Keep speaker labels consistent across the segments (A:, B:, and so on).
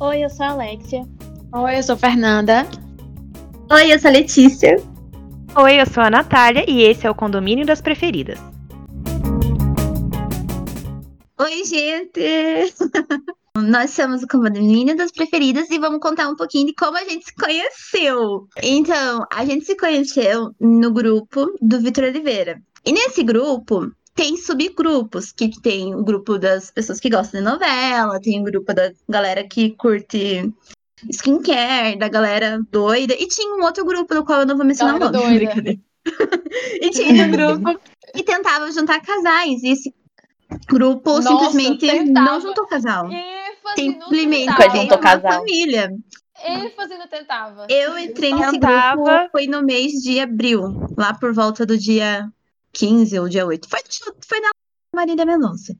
A: Oi, eu sou a Alexia.
B: Oi, eu sou Fernanda.
C: Oi, eu sou a Letícia.
D: Oi, eu sou a Natália e esse é o Condomínio das Preferidas.
C: Oi, gente! Nós somos o Condomínio das Preferidas e vamos contar um pouquinho de como a gente se conheceu. Então, a gente se conheceu no grupo do Vitor Oliveira. E nesse grupo tem subgrupos, que tem o grupo das pessoas que gostam de novela, tem o grupo da galera que curte skincare, da galera doida, e tinha um outro grupo do qual eu não vou mencionar o nome.
B: doida.
C: brincadeira. e tinha um grupo que tentava juntar casais, e esse grupo
B: Nossa,
C: simplesmente
B: tentava.
C: não juntou casal.
B: ênfase
C: Simplesmente
D: juntou casal.
C: família.
B: ênfase no tentava.
C: Eu entrei nesse
D: Tentava.
C: grupo, foi no mês de abril, lá por volta do dia 15 ou dia 8. Foi, foi na Marília Mendonça.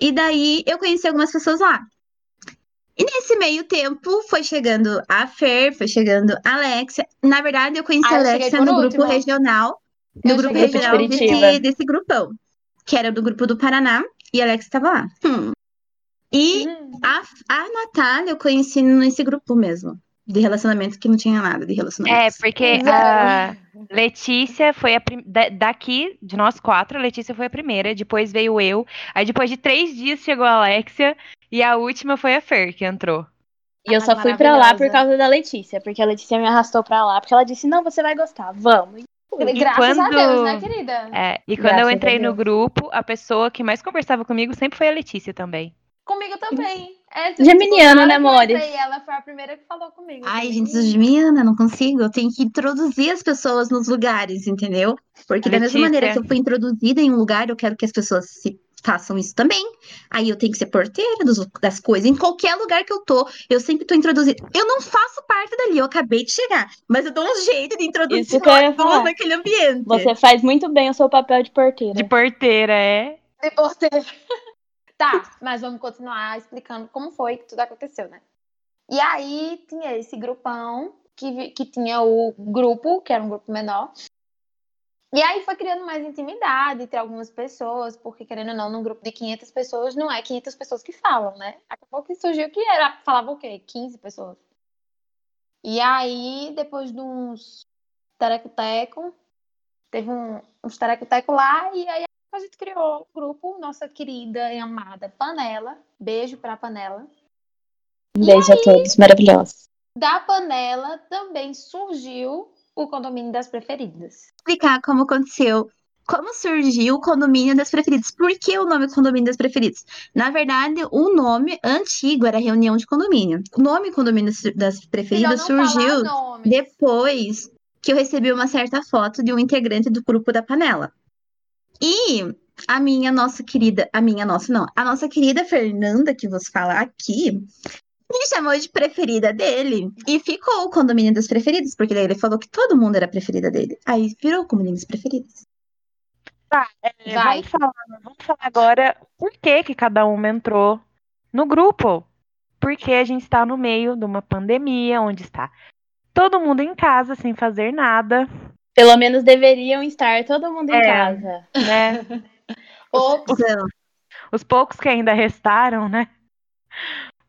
C: E daí eu conheci algumas pessoas lá. E nesse meio tempo foi chegando a Fer, foi chegando a Alexia. Na verdade, eu conheci
B: Ah,
C: a Alexia no grupo
B: último.
C: regional. No
B: Eu
C: grupo regional
D: Curitiba.
C: desse, desse grupão. Que era do grupo do Paraná. E a Alexia estava lá. Hum. E
B: Hum,
C: a, a Natália eu conheci nesse grupo mesmo. De relacionamento que não tinha nada de relacionamento.
D: É, porque
B: Zero.
D: a Letícia foi a prim... da- daqui, de nós quatro, a Letícia foi a primeira, depois veio eu, aí depois de três dias chegou a Alexia, e a última foi a Fer que entrou.
A: E eu
B: Ai,
A: só fui pra lá por causa da Letícia, porque a Letícia me arrastou pra lá, porque ela disse: não, você vai gostar, vamos.
B: Graças a
D: quando-
B: Deus, né, querida?
D: É, e quando
A: Graças
D: eu
A: a
D: entrei no grupo, a pessoa que mais conversava comigo sempre foi a Letícia também.
B: Comigo também. É,
A: Geminiana, né,
B: entrei, Ela foi a primeira que falou comigo.
C: Ai, gente, Juliana, não consigo. Eu tenho que introduzir as pessoas nos lugares, entendeu? Porque da mesma maneira que eu fui introduzida em um lugar, eu quero que as pessoas se façam isso também. Aí eu tenho que ser porteira dos- das coisas. Em qualquer lugar que eu tô, eu sempre tô introduzida. Eu não faço parte dali, eu acabei de chegar. Mas eu dou um jeito de introduzir
A: Isso que eu ia
C: pessoas
A: falar.
C: naquele ambiente.
A: Você faz muito bem o seu papel de porteira.
D: De porteira, é.
B: De porteira. Tá, mas vamos continuar explicando como foi que tudo aconteceu, né? E aí tinha esse grupão que, que tinha o grupo, que era um grupo menor. E aí foi criando mais intimidade entre algumas pessoas, porque querendo ou não, num grupo de 500 pessoas, não é 500 pessoas que falam, né? Acabou que surgiu que era, falava o quê? 15 pessoas. E aí, depois de uns tereco-teco, teve um, uns tereco-teco lá, e aí a gente criou o grupo, nossa querida e amada Panela. Beijo pra Panela.
A: Um beijo a todos, maravilhosos.
B: Da Panela também surgiu o condomínio das preferidas.
C: explicar como aconteceu. Como surgiu o condomínio das preferidas? Por que o nome condomínio das preferidas? Na verdade, o nome antigo era reunião de condomínio. O nome condomínio das- das preferidas surgiu depois que eu recebi uma certa foto de um integrante do grupo da panela. E a minha nossa querida, a minha nossa não, a nossa querida Fernanda que vos fala aqui, me chamou de preferida dele e ficou o condomínio das preferidas, porque daí ele falou que todo mundo era preferida dele. Aí virou o condomínio das preferidas.
D: É,
B: Vai.
D: Vamos falar, vamos falar agora por que, que cada uma entrou no grupo. Porque a gente está no meio de uma pandemia, onde está todo mundo em casa, sem fazer nada,
A: Pelo menos deveriam estar todo mundo em
D: É.
A: casa.
D: né?
C: Então,
D: Os poucos que ainda restaram, né?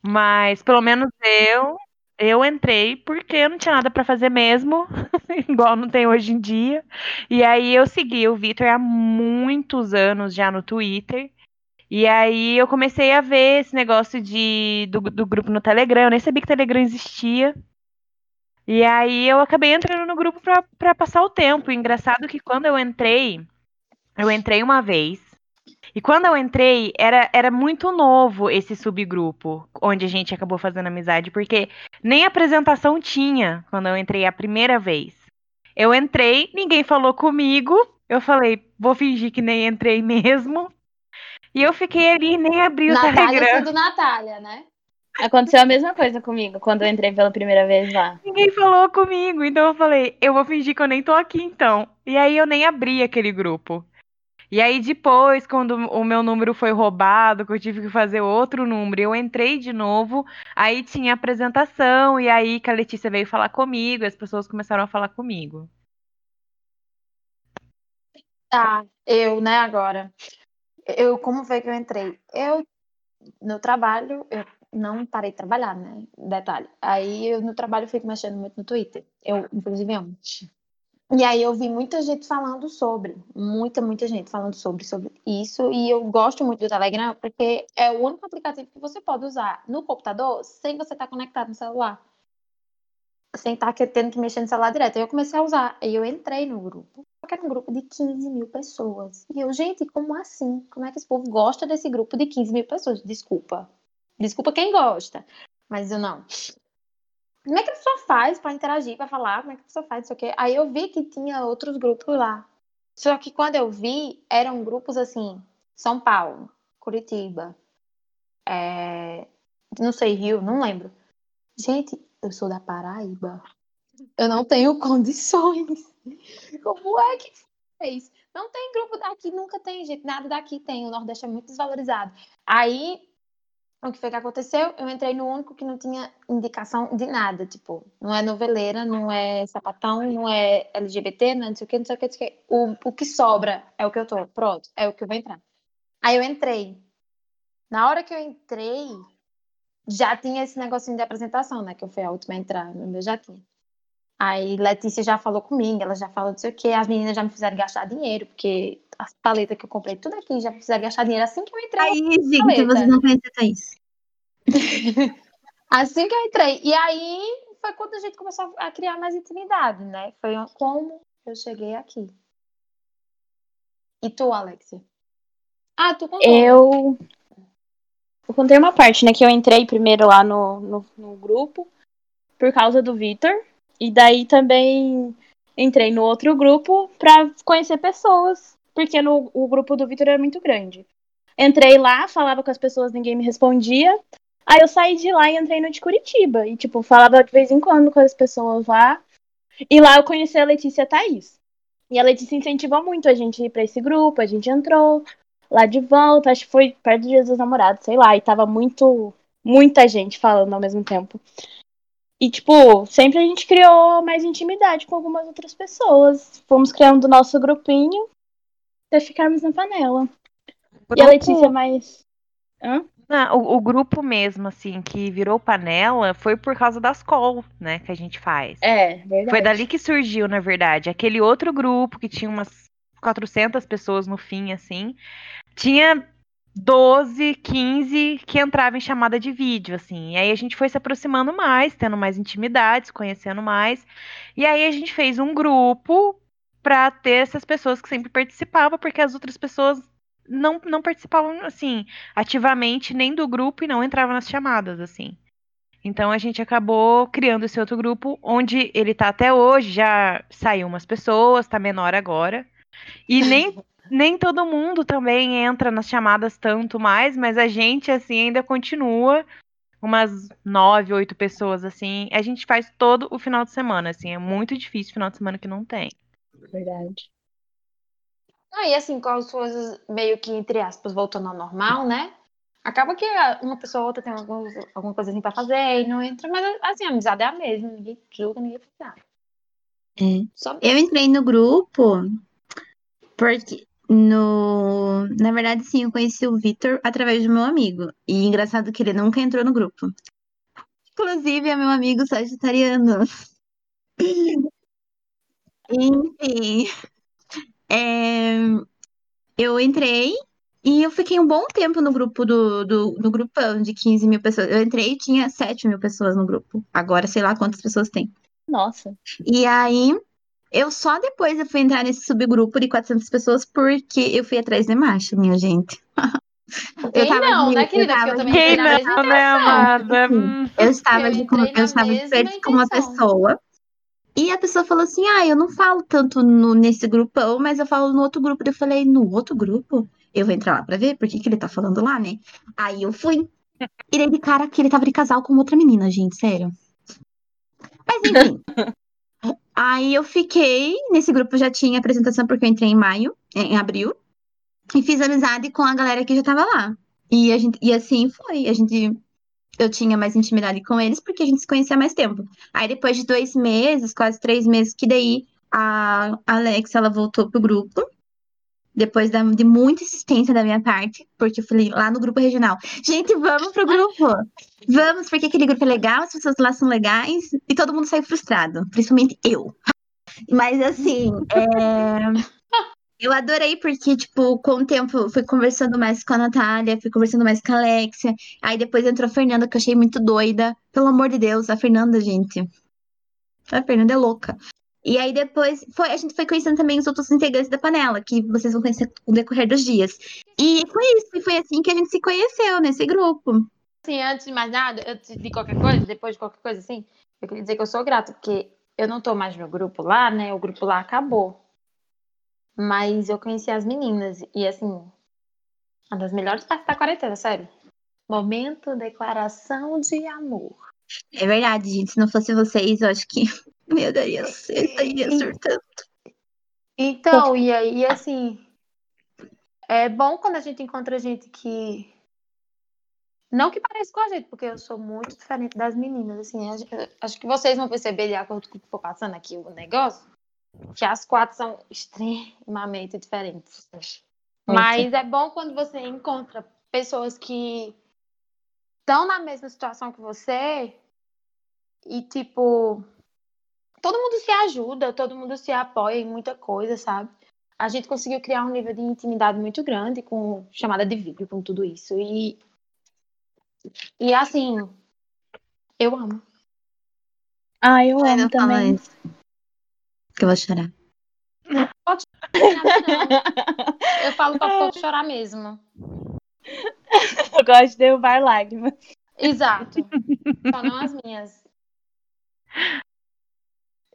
D: Mas pelo menos eu, eu entrei porque eu não tinha nada para fazer mesmo, igual não tem hoje em dia. E aí eu segui o Vitor há muitos anos já no Twitter. E aí eu comecei a ver esse negócio de, do, do grupo no Telegram. Eu nem sabia que o Telegram existia. E aí eu acabei entrando no grupo pra, pra passar o tempo. E engraçado que quando eu entrei, eu entrei uma vez. E quando eu entrei, era, era muito novo esse subgrupo, onde a gente acabou fazendo amizade, porque nem apresentação tinha quando eu entrei a primeira vez. Eu entrei, ninguém falou comigo, eu falei, vou fingir que nem entrei mesmo. E eu fiquei ali, nem abri o
B: Natália
D: Telegram.
B: sendo Natália, né?
A: Aconteceu a mesma coisa comigo quando eu entrei pela primeira vez lá.
D: Ninguém falou comigo, então eu falei, eu vou fingir que eu nem tô aqui então. E aí eu nem abri aquele grupo. E aí depois, quando o meu número foi roubado, que eu tive que fazer outro número, eu entrei de novo, aí tinha apresentação, e aí que a Letícia veio falar comigo, e as pessoas começaram a falar comigo.
B: Tá, eu, né, agora. Eu, como foi que eu entrei? Eu, no trabalho, eu não parei de trabalhar, né? Detalhe. Aí eu no trabalho fico mexendo muito no Twitter. Eu, inclusive, ontem. E aí eu vi muita gente falando sobre, muita, muita gente falando sobre, sobre isso. E eu gosto muito do Telegram porque é o único aplicativo que você pode usar no computador sem você estar conectado no celular. Sem estar tendo que mexer no celular direto. Aí eu comecei a usar. E eu entrei no grupo. Só que era um grupo de 15 mil pessoas. E eu, gente, como assim? Como é que esse povo gosta desse grupo de 15 mil pessoas? Desculpa. Desculpa quem gosta. Mas eu não. Como é que a pessoa faz para interagir, para falar? Como é que a pessoa faz isso aqui? Aí eu vi que tinha outros grupos lá. Só que quando eu vi, eram grupos assim, São Paulo, Curitiba, é... não sei, Rio, não lembro. Gente, eu sou da Paraíba. Eu não tenho condições. Como é que fez? Não tem grupo daqui, nunca tem, gente. Nada daqui tem. O Nordeste é muito desvalorizado. Aí o que foi que aconteceu? Eu entrei no único que não tinha indicação de nada, tipo, não é noveleira, não é sapatão, não é LGBT, não, é não sei o que, não sei o que, não sei o que. O, o que sobra é o que eu tô, pronto, é o que eu vou entrar. Aí eu entrei. Na hora que eu entrei, já tinha esse negocinho de apresentação, né, que eu fui a última a entrar, meu já tinha. Aí Letícia já falou comigo, ela já falou não sei o que, as meninas já me fizeram gastar dinheiro, porque as paletas que eu comprei tudo aqui já fizeram gastar dinheiro assim que eu entrei.
C: Aí, gente, vocês não conhecem a Thaís.
B: assim que eu entrei. E aí foi quando a gente começou a criar mais intimidade, né? Foi como eu cheguei aqui. E tu, Alexia? Ah, tu contou.
A: Eu. Eu contei uma parte, né? Que eu entrei primeiro lá no, no, no grupo por causa do Vitor. E daí também entrei no outro grupo pra conhecer pessoas. Porque no, o grupo do Vitor é muito grande. Entrei lá, falava com as pessoas, ninguém me respondia. Aí eu saí de lá e entrei no de Curitiba. E, tipo, falava de vez em quando com as pessoas lá. E lá eu conheci a Letícia Thaís. E a Letícia incentivou muito a gente ir pra esse grupo, a gente entrou lá de volta, acho que foi perto do Dia dos Namorados, sei lá, e tava muito, muita gente falando ao mesmo tempo. E, tipo, sempre a gente criou mais intimidade com algumas outras pessoas. Fomos criando o nosso grupinho até ficarmos na panela. E a Letícia mais. Hã?
D: Não, o, o grupo mesmo, assim, que virou panela foi por causa das call, né, que a gente faz.
A: É, verdade.
D: Foi dali que surgiu, na verdade. Aquele outro grupo que tinha umas 400 pessoas no fim, assim, tinha 12, 15 que entravam em chamada de vídeo, assim. E aí a gente foi se aproximando mais, tendo mais intimidade, se conhecendo mais. E aí a gente fez um grupo para ter essas pessoas que sempre participavam, porque as outras pessoas não, não participavam, assim, ativamente nem do grupo e não entravam nas chamadas, assim. Então a gente acabou criando esse outro grupo, onde ele tá até hoje, já saiu umas pessoas, tá menor agora. E nem, nem todo mundo também entra nas chamadas tanto mais, mas a gente, assim, ainda continua umas nove, oito pessoas, assim. A gente faz todo o final de semana, assim. É muito difícil final de semana que não tem.
A: Verdade.
B: Ah, e assim, com as coisas meio que, entre aspas, voltando ao normal, né? Acaba que uma pessoa ou outra tem alguns, alguma coisa assim pra fazer e não entra, mas assim, a amizade é a mesma, ninguém julga, ninguém faz nada.
C: É.
B: Só
C: Eu entrei no grupo porque no. Na verdade, sim, eu conheci o Vitor através do meu amigo. E engraçado que ele nunca entrou no grupo. Inclusive, é meu amigo sagitariano. Enfim. é, Eu entrei e eu fiquei um bom tempo no grupo do, do, no grupão de 15 mil pessoas. Eu entrei e tinha 7 mil pessoas no grupo. Agora, sei lá quantas pessoas tem.
A: Nossa.
C: E aí, eu só depois eu fui entrar nesse subgrupo de 400 pessoas porque eu fui atrás de macho, minha gente.
B: Quem
C: tava
B: não,
C: de-
B: né,
C: eu
B: querida?
C: tava
B: eu também
C: de-
D: Quem não, né, amada? Hum.
C: Eu estava
B: Eu
C: de, eu estava de frente com uma pessoa. E a pessoa falou assim: Ah, eu não falo tanto no, nesse grupão, mas eu falo no outro grupo. Eu falei: No outro grupo? Eu vou entrar lá pra ver por que, que ele tá falando lá, né? Aí eu fui. E daí, de cara, que ele tava de casal com outra menina, gente, sério. Mas enfim. Aí eu fiquei. Nesse grupo já tinha apresentação, porque eu entrei em maio, em abril. E fiz amizade com a galera que já tava lá. E, a gente, e assim foi. A gente eu tinha mais intimidade com eles porque a gente se conhecia mais tempo. Aí depois de dois meses, quase três meses, que daí a Alex ela voltou pro grupo. depois da- de muita insistência da minha parte, porque eu falei lá no grupo regional, gente, vamos pro grupo, vamos, porque aquele grupo é legal, as pessoas lá são legais, e todo mundo saiu frustrado, principalmente eu. Mas assim, é, eu adorei porque, tipo, com o tempo fui conversando mais com a Natália, fui conversando mais com a Alexia, aí depois entrou a Fernanda, que eu achei muito doida, pelo amor de Deus, a Fernanda, gente. A Fernanda é louca. E aí depois foi, a gente foi conhecendo também os outros integrantes da panela, que vocês vão conhecer no decorrer dos dias. E foi isso, e foi assim que a gente se conheceu nesse grupo.
B: Assim, antes de mais nada, antes de qualquer coisa, depois de qualquer coisa assim, eu queria dizer que eu sou grata, porque eu não tô mais no grupo lá, né? O grupo lá acabou. Mas eu conheci as meninas e, assim, uma das melhores partes da quarentena, sério. Momento declaração de amor.
C: É verdade, gente. Se não fosse vocês, eu acho que eu daria, eu estaria surtando.
B: Então, e aí, assim, é bom quando a gente encontra gente que. Não que pareça com a gente, porque eu sou muito diferente das meninas, assim. Acho que vocês vão perceber, de acordo com o que for passando aqui o negócio, que as quatro são extremamente diferentes. Mas é bom quando você encontra pessoas que estão na mesma situação que você e, tipo, todo mundo se ajuda, todo mundo se apoia em muita coisa, sabe? A gente conseguiu criar um nível de intimidade muito grande com chamada de vídeo, com tudo isso. E, e assim, eu amo.
A: Ah, eu
C: Ai,
A: amo também.
C: isso. Que eu vou chorar.
B: Eu falo pra pouco chorar mesmo.
A: Eu gosto de derrubar lágrimas.
B: Exato. Só não as minhas.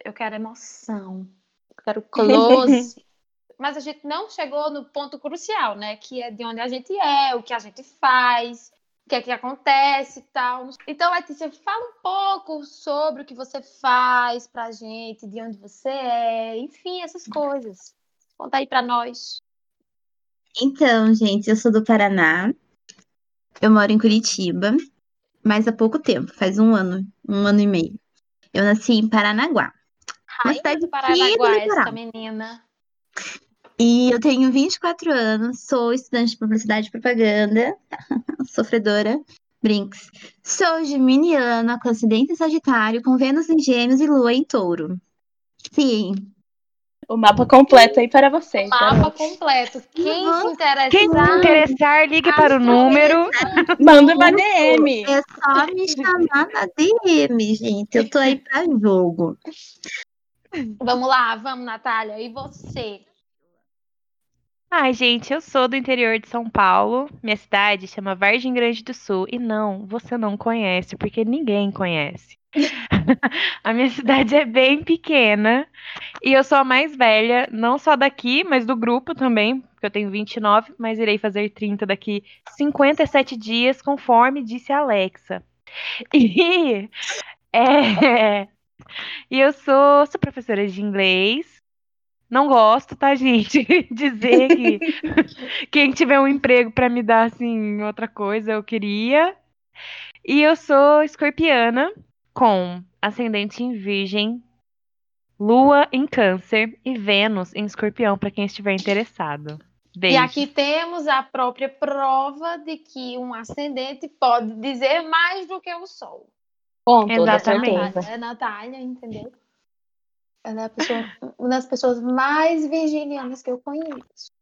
B: Eu quero emoção. Eu quero close. Mas a gente não chegou no ponto crucial, né? Que é de onde a gente é, o que a gente faz, o que é que acontece e tal. Então, Letícia, fala um pouco sobre o que você faz pra gente, de onde você é, enfim, essas coisas. Conta aí pra nós.
C: Então, gente, eu sou do Paraná. Eu moro em Curitiba, mas há pouco tempo, faz um ano, um ano e meio. Eu nasci em Paranaguá.
B: Rainha
C: cidade
B: do Paranaguá, essa menina.
C: E eu tenho 24 anos, sou estudante de publicidade e propaganda, sofredora, brinks. Sou geminiana, com acidente em Sagitário, com Vênus em Gêmeos e Lua em Touro. Sim,
A: O mapa completo aí para vocês. tá?
B: Mapa completo. Quem
C: Uhum.
B: se interessar.
D: Quem se interessar, ligue para o número.
A: Manda uma DM.
C: é só me chamar na DM, gente. Eu tô aí pra jogo.
B: Vamos lá, vamos, Natália. E você?
D: Ai, gente, eu sou do interior de São Paulo. Minha cidade chama Vargem Grande do Sul. E não, você não conhece, porque ninguém conhece. A minha cidade é bem pequena. E eu sou a mais velha, não só daqui, mas do grupo também, porque eu tenho 29, mas irei fazer 30 daqui 57 dias, conforme disse a Alexa. E, é, e eu sou, sou professora de inglês. Não gosto, tá, gente? Dizer que quem tiver um emprego pra me dar assim outra coisa, eu queria. E eu sou escorpiana com ascendente em Virgem, Lua em Câncer e Vênus em Escorpião para quem estiver interessado. Beijo.
B: E aqui temos a própria prova de que um ascendente pode dizer mais do que o Sol.
A: Com toda
D: Exatamente.
A: certeza.
B: É Natália, entendeu? Ela é a pessoa- uma das pessoas mais virginianas que eu conheço.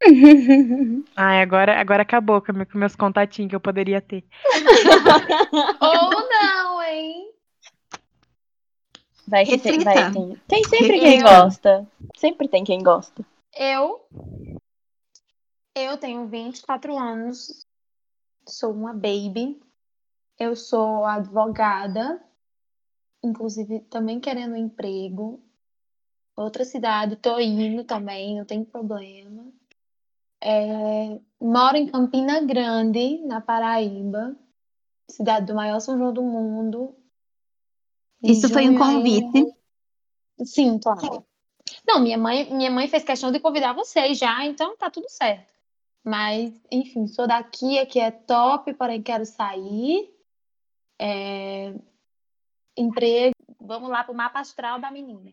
D: Ai, agora, agora acabou com, meu- com meus contatinhos que eu poderia ter.
B: Ou não, hein?
A: Vai que tem, vai,
C: Reflita.
A: tem. Tem sempre quem gosta. Sempre tem quem gosta.
B: Eu. Eu tenho 24 anos. Sou uma baby. Eu sou advogada. Inclusive, também querendo emprego. Outra cidade, tô indo também, não tem problema. É, moro em Campina Grande, na Paraíba. Cidade do maior São João do mundo.
C: Isso foi um convite.
B: Sim, claro. Não, minha mãe, minha mãe fez questão de convidar vocês já, então tá tudo certo. Mas, enfim, sou daqui, aqui é top, porém quero sair. É, Emprego. Vamos lá pro mapa astral da menina.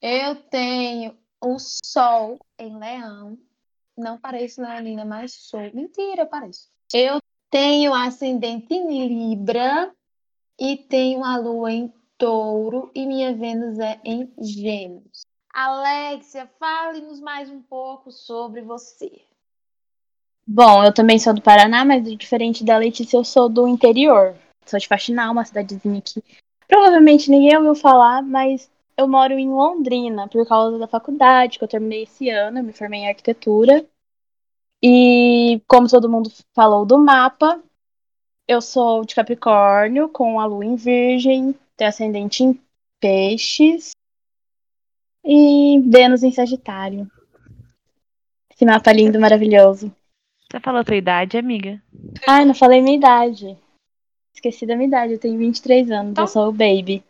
B: Eu tenho o Sol em Leão. Não pareço Leonina, mas sou. Mentira, eu pareço. Eu tenho ascendente em Libra e tenho a lua em touro e minha Vênus é em gêmeos. Alexia, fale-nos mais um pouco sobre você.
A: Bom, eu também sou do Paraná, mas diferente da Letícia, eu sou do interior. Sou de Faxinal, uma cidadezinha aqui. Provavelmente ninguém ouviu falar, mas eu moro em Londrina por causa da faculdade, que eu terminei esse ano, eu me formei em arquitetura. E como todo mundo falou do mapa, eu sou de Capricórnio, com a lua em Virgem, tenho ascendente em Peixes e Vênus em Sagitário. Esse mapa lindo, maravilhoso.
D: Você falou a tua idade, amiga?
A: Ai, não falei minha idade. Esqueci da minha idade, eu tenho 23 anos,
B: Então-
A: eu sou o baby.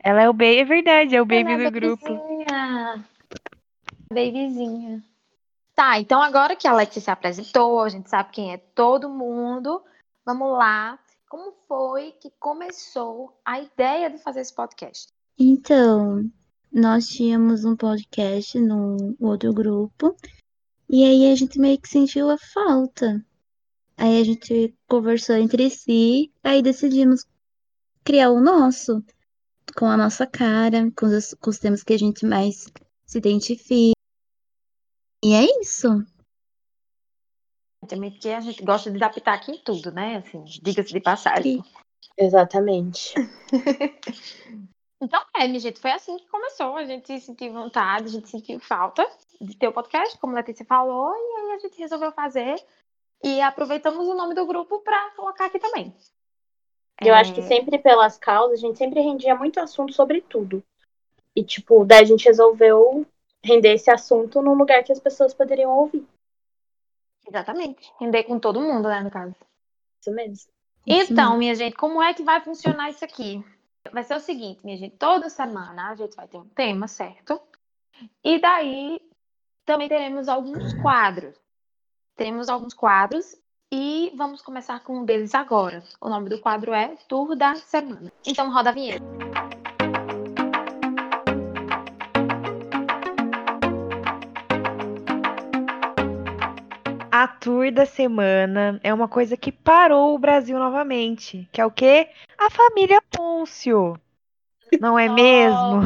D: Ela é o baby, é verdade, é o baby
B: Ela é
D: do grupo.
B: Babyzinha. Babyzinha. Tá, então agora que a Alexia se apresentou, a gente sabe quem é todo mundo. Vamos lá. Como foi que começou a ideia de fazer esse podcast?
C: Então, nós tínhamos um podcast num outro grupo. E aí a gente meio que sentiu a falta. Aí a gente conversou entre si, aí decidimos criar o nosso, com a nossa cara, com os, com os temas que a gente mais se identifica. E é isso.
B: Também porque a gente gosta de adaptar aqui em tudo, né? Assim, diga-se de passagem.
A: Exatamente.
B: Então, é, minha gente, foi assim que começou. A gente sentiu vontade, a gente sentiu falta de ter o podcast, como a Letícia falou, e aí a gente resolveu fazer. E aproveitamos o nome do grupo para colocar aqui também.
A: Eu
B: É,
A: acho que sempre pelas causas, a gente sempre rendia muito assunto sobre tudo. E, tipo, daí a gente resolveu render esse assunto num lugar que as pessoas poderiam ouvir.
B: Exatamente. Render com todo mundo, né, no caso.
A: Isso mesmo.
B: Então, minha gente, como é que vai funcionar isso aqui? Vai ser o seguinte, minha gente, toda semana a gente vai ter um tema, certo? E daí também teremos alguns quadros. Teremos alguns quadros e vamos começar com um deles agora. O nome do quadro é Tour da Semana. Então roda a vinheta.
D: A tour da semana é uma coisa que parou o Brasil novamente. Que é o quê? A família Pôncio. Não é mesmo?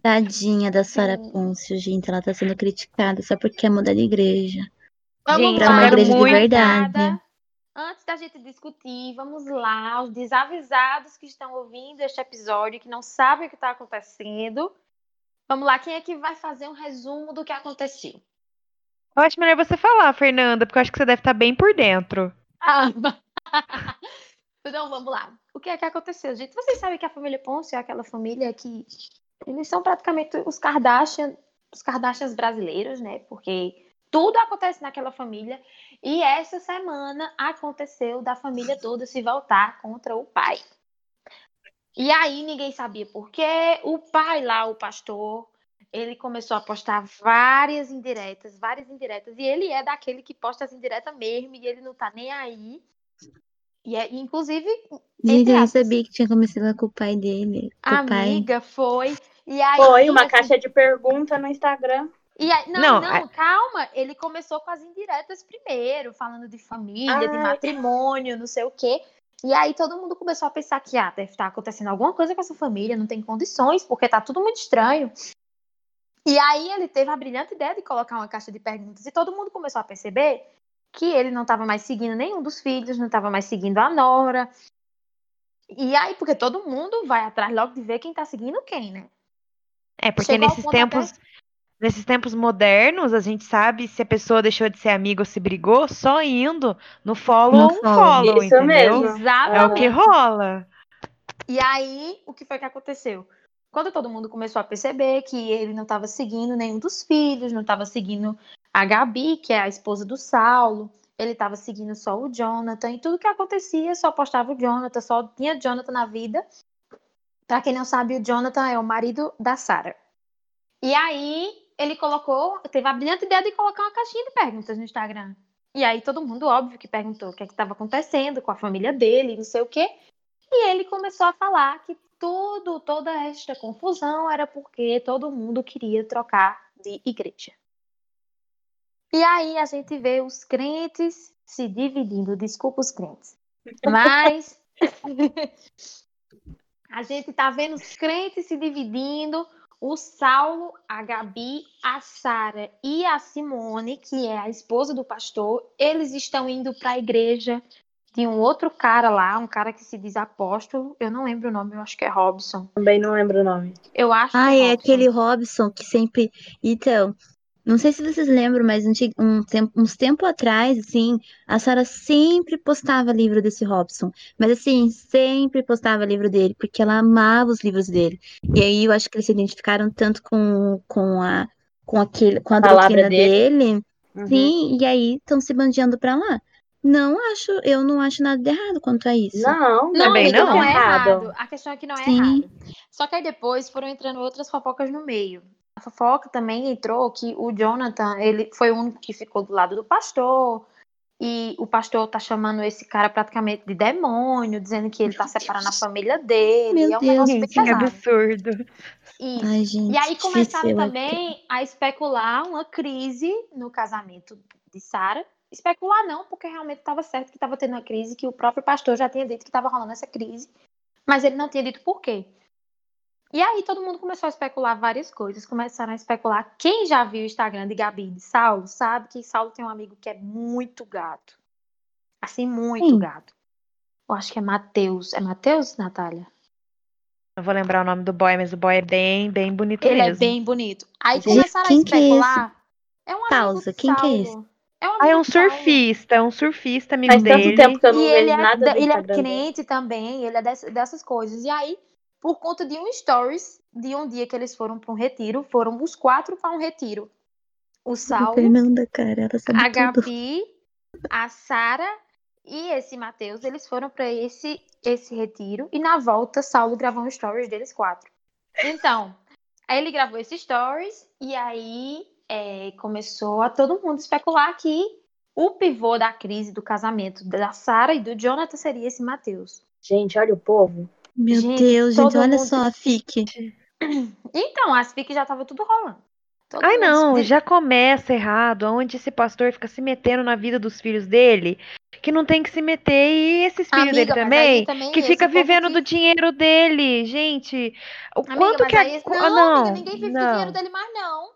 C: Tadinha da Sara. Pôncio, gente. Ela tá sendo criticada só porque quer mudar de igreja.
B: Vamos
D: Gente,
C: Pra uma
B: lá,
C: igreja de
D: muito-
C: verdade.
B: Nada. Antes da gente discutir, vamos lá, os desavisados que estão ouvindo este episódio, que não sabem o que está acontecendo. Vamos lá, quem é que vai fazer um resumo do que aconteceu?
D: Eu acho melhor você falar, Fernanda, porque eu acho que você deve estar bem por dentro.
B: Ah, então vamos lá. O que é que aconteceu, gente? Vocês sabem que a família Ponce é aquela família que eles são praticamente os Kardashian, os Kardashians brasileiros, né? Porque tudo acontece naquela família. E essa semana aconteceu da família toda se voltar contra o pai. E aí ninguém sabia por quê. O pai lá, o pastor, ele começou a postar várias indiretas, várias indiretas. E ele é daquele que posta as indiretas mesmo e ele não tá nem aí. E é, inclusive,
C: Gente, eu sabia que tinha começado com o pai dele. Com
B: a
C: o pai.
B: amiga foi. E aí,
A: Foi uma
B: assim,
A: caixa de pergunta no Instagram.
B: E aí, não,
D: Não,
B: não,
D: a-
B: calma. Ele começou com as indiretas primeiro, falando de família, de
A: Ai.
B: matrimônio, não sei o quê. E aí todo mundo começou a pensar que ah, deve estar acontecendo alguma coisa com essa família, não tem condições, porque tá tudo muito estranho. E aí ele teve a brilhante ideia de colocar uma caixa de perguntas e todo mundo começou a perceber que ele não estava mais seguindo nenhum dos filhos, não estava mais seguindo a Nora. E aí, porque todo mundo vai atrás logo de ver quem tá seguindo quem, né?
D: É, porque
B: Chegou
D: nesses tempos, nesses tempos modernos, a gente sabe se a pessoa deixou de ser amiga ou se brigou só indo no follow
C: No
D: ou
C: follow.
D: follow,
A: Isso
D: entendeu?
A: mesmo.
B: Exatamente.
D: É o que rola.
B: E aí, o que foi que aconteceu? Quando todo mundo começou a perceber que ele não estava seguindo nenhum dos filhos, não estava seguindo a Gabi, que é a esposa do Saulo, ele estava seguindo só o Jonathan, e tudo que acontecia só postava o Jonathan, só tinha Jonathan na vida. Pra quem não sabe, o Jonathan é o marido da Sarah. E aí, ele colocou, teve a brilhante ideia de colocar uma caixinha de perguntas no Instagram. E aí, todo mundo, óbvio, que perguntou o que estava acontecendo com a família dele, não sei o quê. E ele começou a falar que tudo, toda esta confusão era porque todo mundo queria trocar de igreja. E aí a gente vê os crentes se dividindo, desculpa os crentes. Mas a gente tá vendo os crentes se dividindo, o Saulo, a Gabi, a Sara e a Simone, que é a esposa do pastor, eles estão indo para a igreja de um outro cara lá, um cara que se diz apóstolo. Eu não lembro o nome, eu acho que é Robson.
A: Também não lembro o nome.
B: Eu acho
C: Ah,
B: que é,
C: é
B: Robson.
C: aquele Robson que sempre. Então, não sei se vocês lembram, mas um tempo, uns tempo atrás, assim, a Sara sempre postava livro desse Robson. Mas assim, sempre postava livro dele, porque ela amava os livros dele. E aí eu acho que eles se identificaram tanto com, com a com aquele, com a
A: Palavra
C: doutrina
A: dele.
C: dele.
A: Uhum.
C: Sim, e aí estão se bandeando pra lá. Não acho, eu não acho nada de errado quanto a isso.
A: Não,
B: Não,
D: Também
B: amiga,
D: não?
B: não é
A: errado.
B: errado. A questão é que não é
C: Sim.
B: errado. Só que aí depois foram entrando outras fofocas no meio. A fofoca também entrou que o Jonathan, ele foi o único que ficou do lado do pastor. E o pastor tá chamando esse cara praticamente de demônio, dizendo que ele tá
C: Meu
B: separando a
C: Deus.
B: família dele.
C: Meu
B: e é um
C: Deus,
D: Gente, que absurdo.
B: Isso.
C: Ai, gente,
B: E aí começaram também a especular uma crise no casamento de Sara. Especular não, porque realmente estava certo que estava tendo uma crise, que o próprio pastor já tinha dito que estava rolando essa crise, mas ele não tinha dito por quê. E aí todo mundo começou a especular várias coisas, começaram a especular. Quem já viu o Instagram de Gabi e de Saulo, sabe que Saulo tem um amigo que é muito gato. Assim, muito
C: Quem?
B: gato. Eu acho que é Matheus. É Matheus, Natália?
D: Eu vou lembrar o nome do boy, mas o boy é bem, bem bonito
B: Ele
D: mesmo.
B: é bem bonito. Aí
C: Gente,
B: começaram a
C: quem que é esse?
B: especular. É um amigo
C: Pausa, quem que é esse?
B: Saulo. É um
D: Ah, é um surfista, é um surfista amigo
A: Faz tanto
D: dele.
A: tempo que eu não
B: E
A: vejo
B: ele é,
A: nada
B: ele é crente também, ele é dess- dessas coisas. E aí, por conta de um stories, de um dia que eles foram para um retiro, foram os quatro para um retiro. O
C: A
B: Saulo,
C: Fernanda, cara, ela sabe
B: a
C: tudo.
B: Gabi, a Sara e esse Matheus, eles foram para esse esse retiro e na volta Saulo gravou um stories deles quatro. Então, aí ele gravou esse stories e aí é, começou a todo mundo especular que o pivô da crise do casamento da Sara e do Jonathan seria esse Matheus.
A: Gente, olha o povo.
C: Meu
B: Gente,
C: Deus, gente, olha
B: mundo-
C: só a FIC.
B: Então, as fic já tava tudo rolando. Todo
D: Ai, não, já começa errado, onde esse pastor fica se metendo na vida dos filhos dele, que não tem que se meter, e esses filhos
B: Amiga,
D: dele também,
B: também
D: que fica vivendo
B: que-
D: do dinheiro dele, gente. O
B: Amiga,
D: quanto que
B: aí
D: a...
B: Não,
D: não,
B: amiga, ninguém vive do
D: não.
B: dinheiro dele mais, não.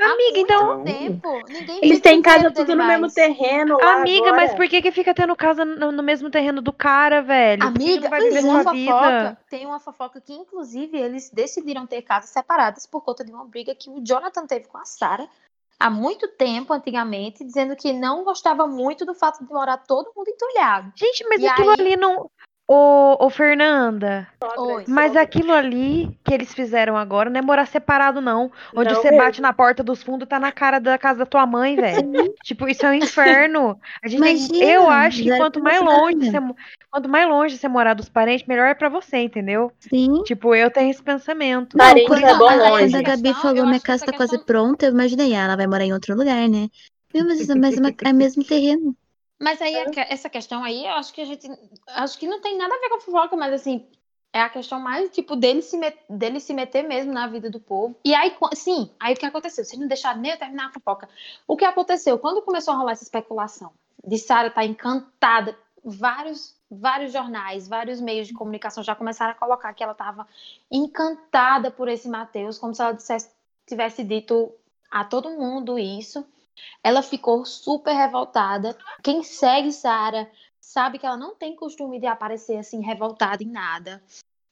D: Amiga, então,
B: tempo. Ninguém
A: Eles têm casa tudo no mesmo terreno lá
D: amiga, mas por que que fica tendo casa no, no mesmo terreno do cara, velho?
B: Amiga,
D: vai viver
B: tem uma fofoca, tem uma fofoca que, inclusive, eles decidiram ter casas separadas por conta de uma briga que o Jonathan teve com a Sarah há muito tempo, antigamente, dizendo que não gostava muito do fato de morar todo mundo entulhado.
D: Gente, mas
B: E
D: aquilo
B: aí-
D: ali não... Ô, ô, Fernanda,
B: Oi.
D: mas aquilo ali que eles fizeram agora não é morar separado, não. Onde
A: Não
D: você
A: mesmo.
D: bate na porta dos fundos, tá na cara da casa da tua mãe, velho. Tipo, isso é um inferno. A gente tem-
C: Imagina,
D: eu acho que quanto mais longe você, quanto mais longe você morar dos parentes, melhor é pra você, entendeu?
C: Sim.
D: Tipo, eu tenho esse pensamento.
C: Não,
A: Parente
C: quando,
A: é bom
C: a,
A: longe.
C: quando a Gabi falou minha casa tá quase pronta, eu imaginei, ah, ela vai morar em outro lugar, né? Meu, mas, é uma- é o mesmo terreno.
B: Mas aí que- essa questão aí, eu acho que a gente. Acho que não tem nada a ver com a fofoca, mas assim, é a questão mais, tipo, dele se, met- dele se meter mesmo na vida do povo. E aí, sim, aí o que aconteceu? Vocês não deixaram nem eu terminar a fofoca. O que aconteceu? Quando começou a rolar essa especulação de Sara estar encantada, vários, vários jornais, vários meios de comunicação já começaram a colocar que ela estava encantada por esse Mateus, como se ela dissesse, tivesse dito a todo mundo isso. Ela ficou super revoltada. Quem segue Sara sabe que ela não tem costume de aparecer assim revoltada em nada,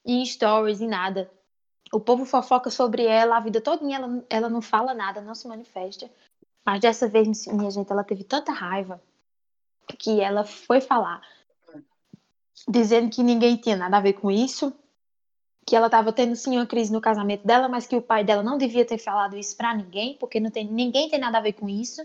B: em stories, em nada. O povo fofoca sobre ela a vida toda, ela, ela não fala nada, não se manifesta. Mas dessa vez, minha gente, ela teve tanta raiva que ela foi falar, dizendo que ninguém tinha nada a ver com isso, que ela estava tendo sim uma crise no casamento dela, mas que o pai dela não devia ter falado isso pra ninguém, porque não tem, ninguém tem nada a ver com isso.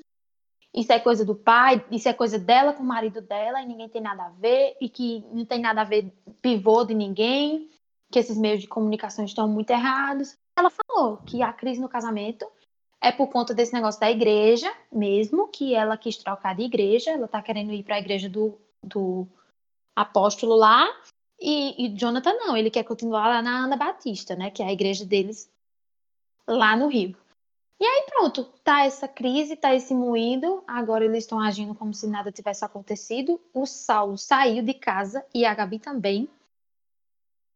B: Isso é coisa do pai, isso é coisa dela com o marido dela, e ninguém tem nada a ver, e que não tem nada a ver pivô de ninguém, que esses meios de comunicação estão muito errados. Ela falou que a crise no casamento é por conta desse negócio da igreja mesmo, que ela quis trocar de igreja, ela tá querendo ir para a igreja do, do apóstolo lá, e, e Jonathan não, ele quer continuar lá na Ana Batista, né, que é a igreja deles lá no Rio. E aí pronto, tá essa crise, tá esse moído. Agora eles estão agindo como se nada tivesse acontecido. O Saulo saiu de casa e a Gabi também.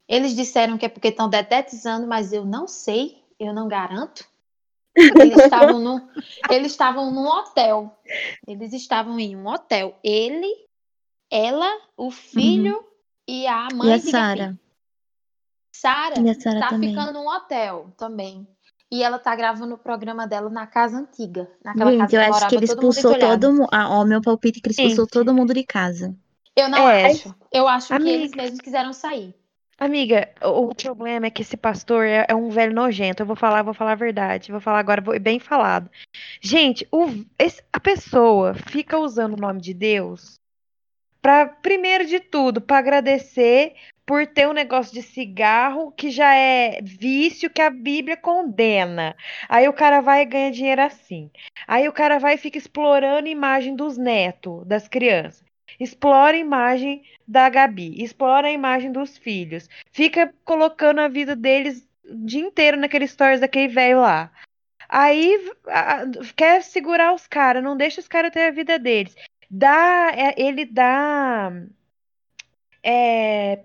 B: Eles disseram que é porque estão detetizando, mas eu não sei, eu não garanto. Eles estavam, no, eles estavam num hotel. Eles estavam em um hotel. Ele, ela, o filho uhum. E a mãe
C: e a Sara.
B: Sara tá
C: também.
B: ficando num hotel também. E ela tá gravando o programa dela na casa antiga. Naquela
C: Gente,
B: casa
C: eu
B: que
C: acho que ele
B: todo mundo
C: expulsou todo mundo. Ah, ó, meu palpite é que ele expulsou
D: Gente.
C: todo mundo de casa.
B: Eu não
D: É.
B: acho. Eu acho que
D: Amiga.
B: eles mesmos quiseram sair.
D: Amiga, o o problema é que esse pastor é, é um velho nojento. Eu vou falar, vou falar a verdade. Vou falar agora vou- bem falado. Gente, o- esse- a pessoa fica usando o nome de Deus para, primeiro de tudo, para agradecer por ter um negócio de cigarro que já é vício que a Bíblia condena. Aí o cara vai e ganha dinheiro assim. Aí o cara vai e fica explorando a imagem dos netos, das crianças. Explora a imagem da Gabi, explora a imagem dos filhos. Fica colocando a vida deles o dia inteiro naquele stories daquele velho lá. Aí a- quer segurar os caras, não deixa os caras ter a vida deles. Dá, é, ele dá. é,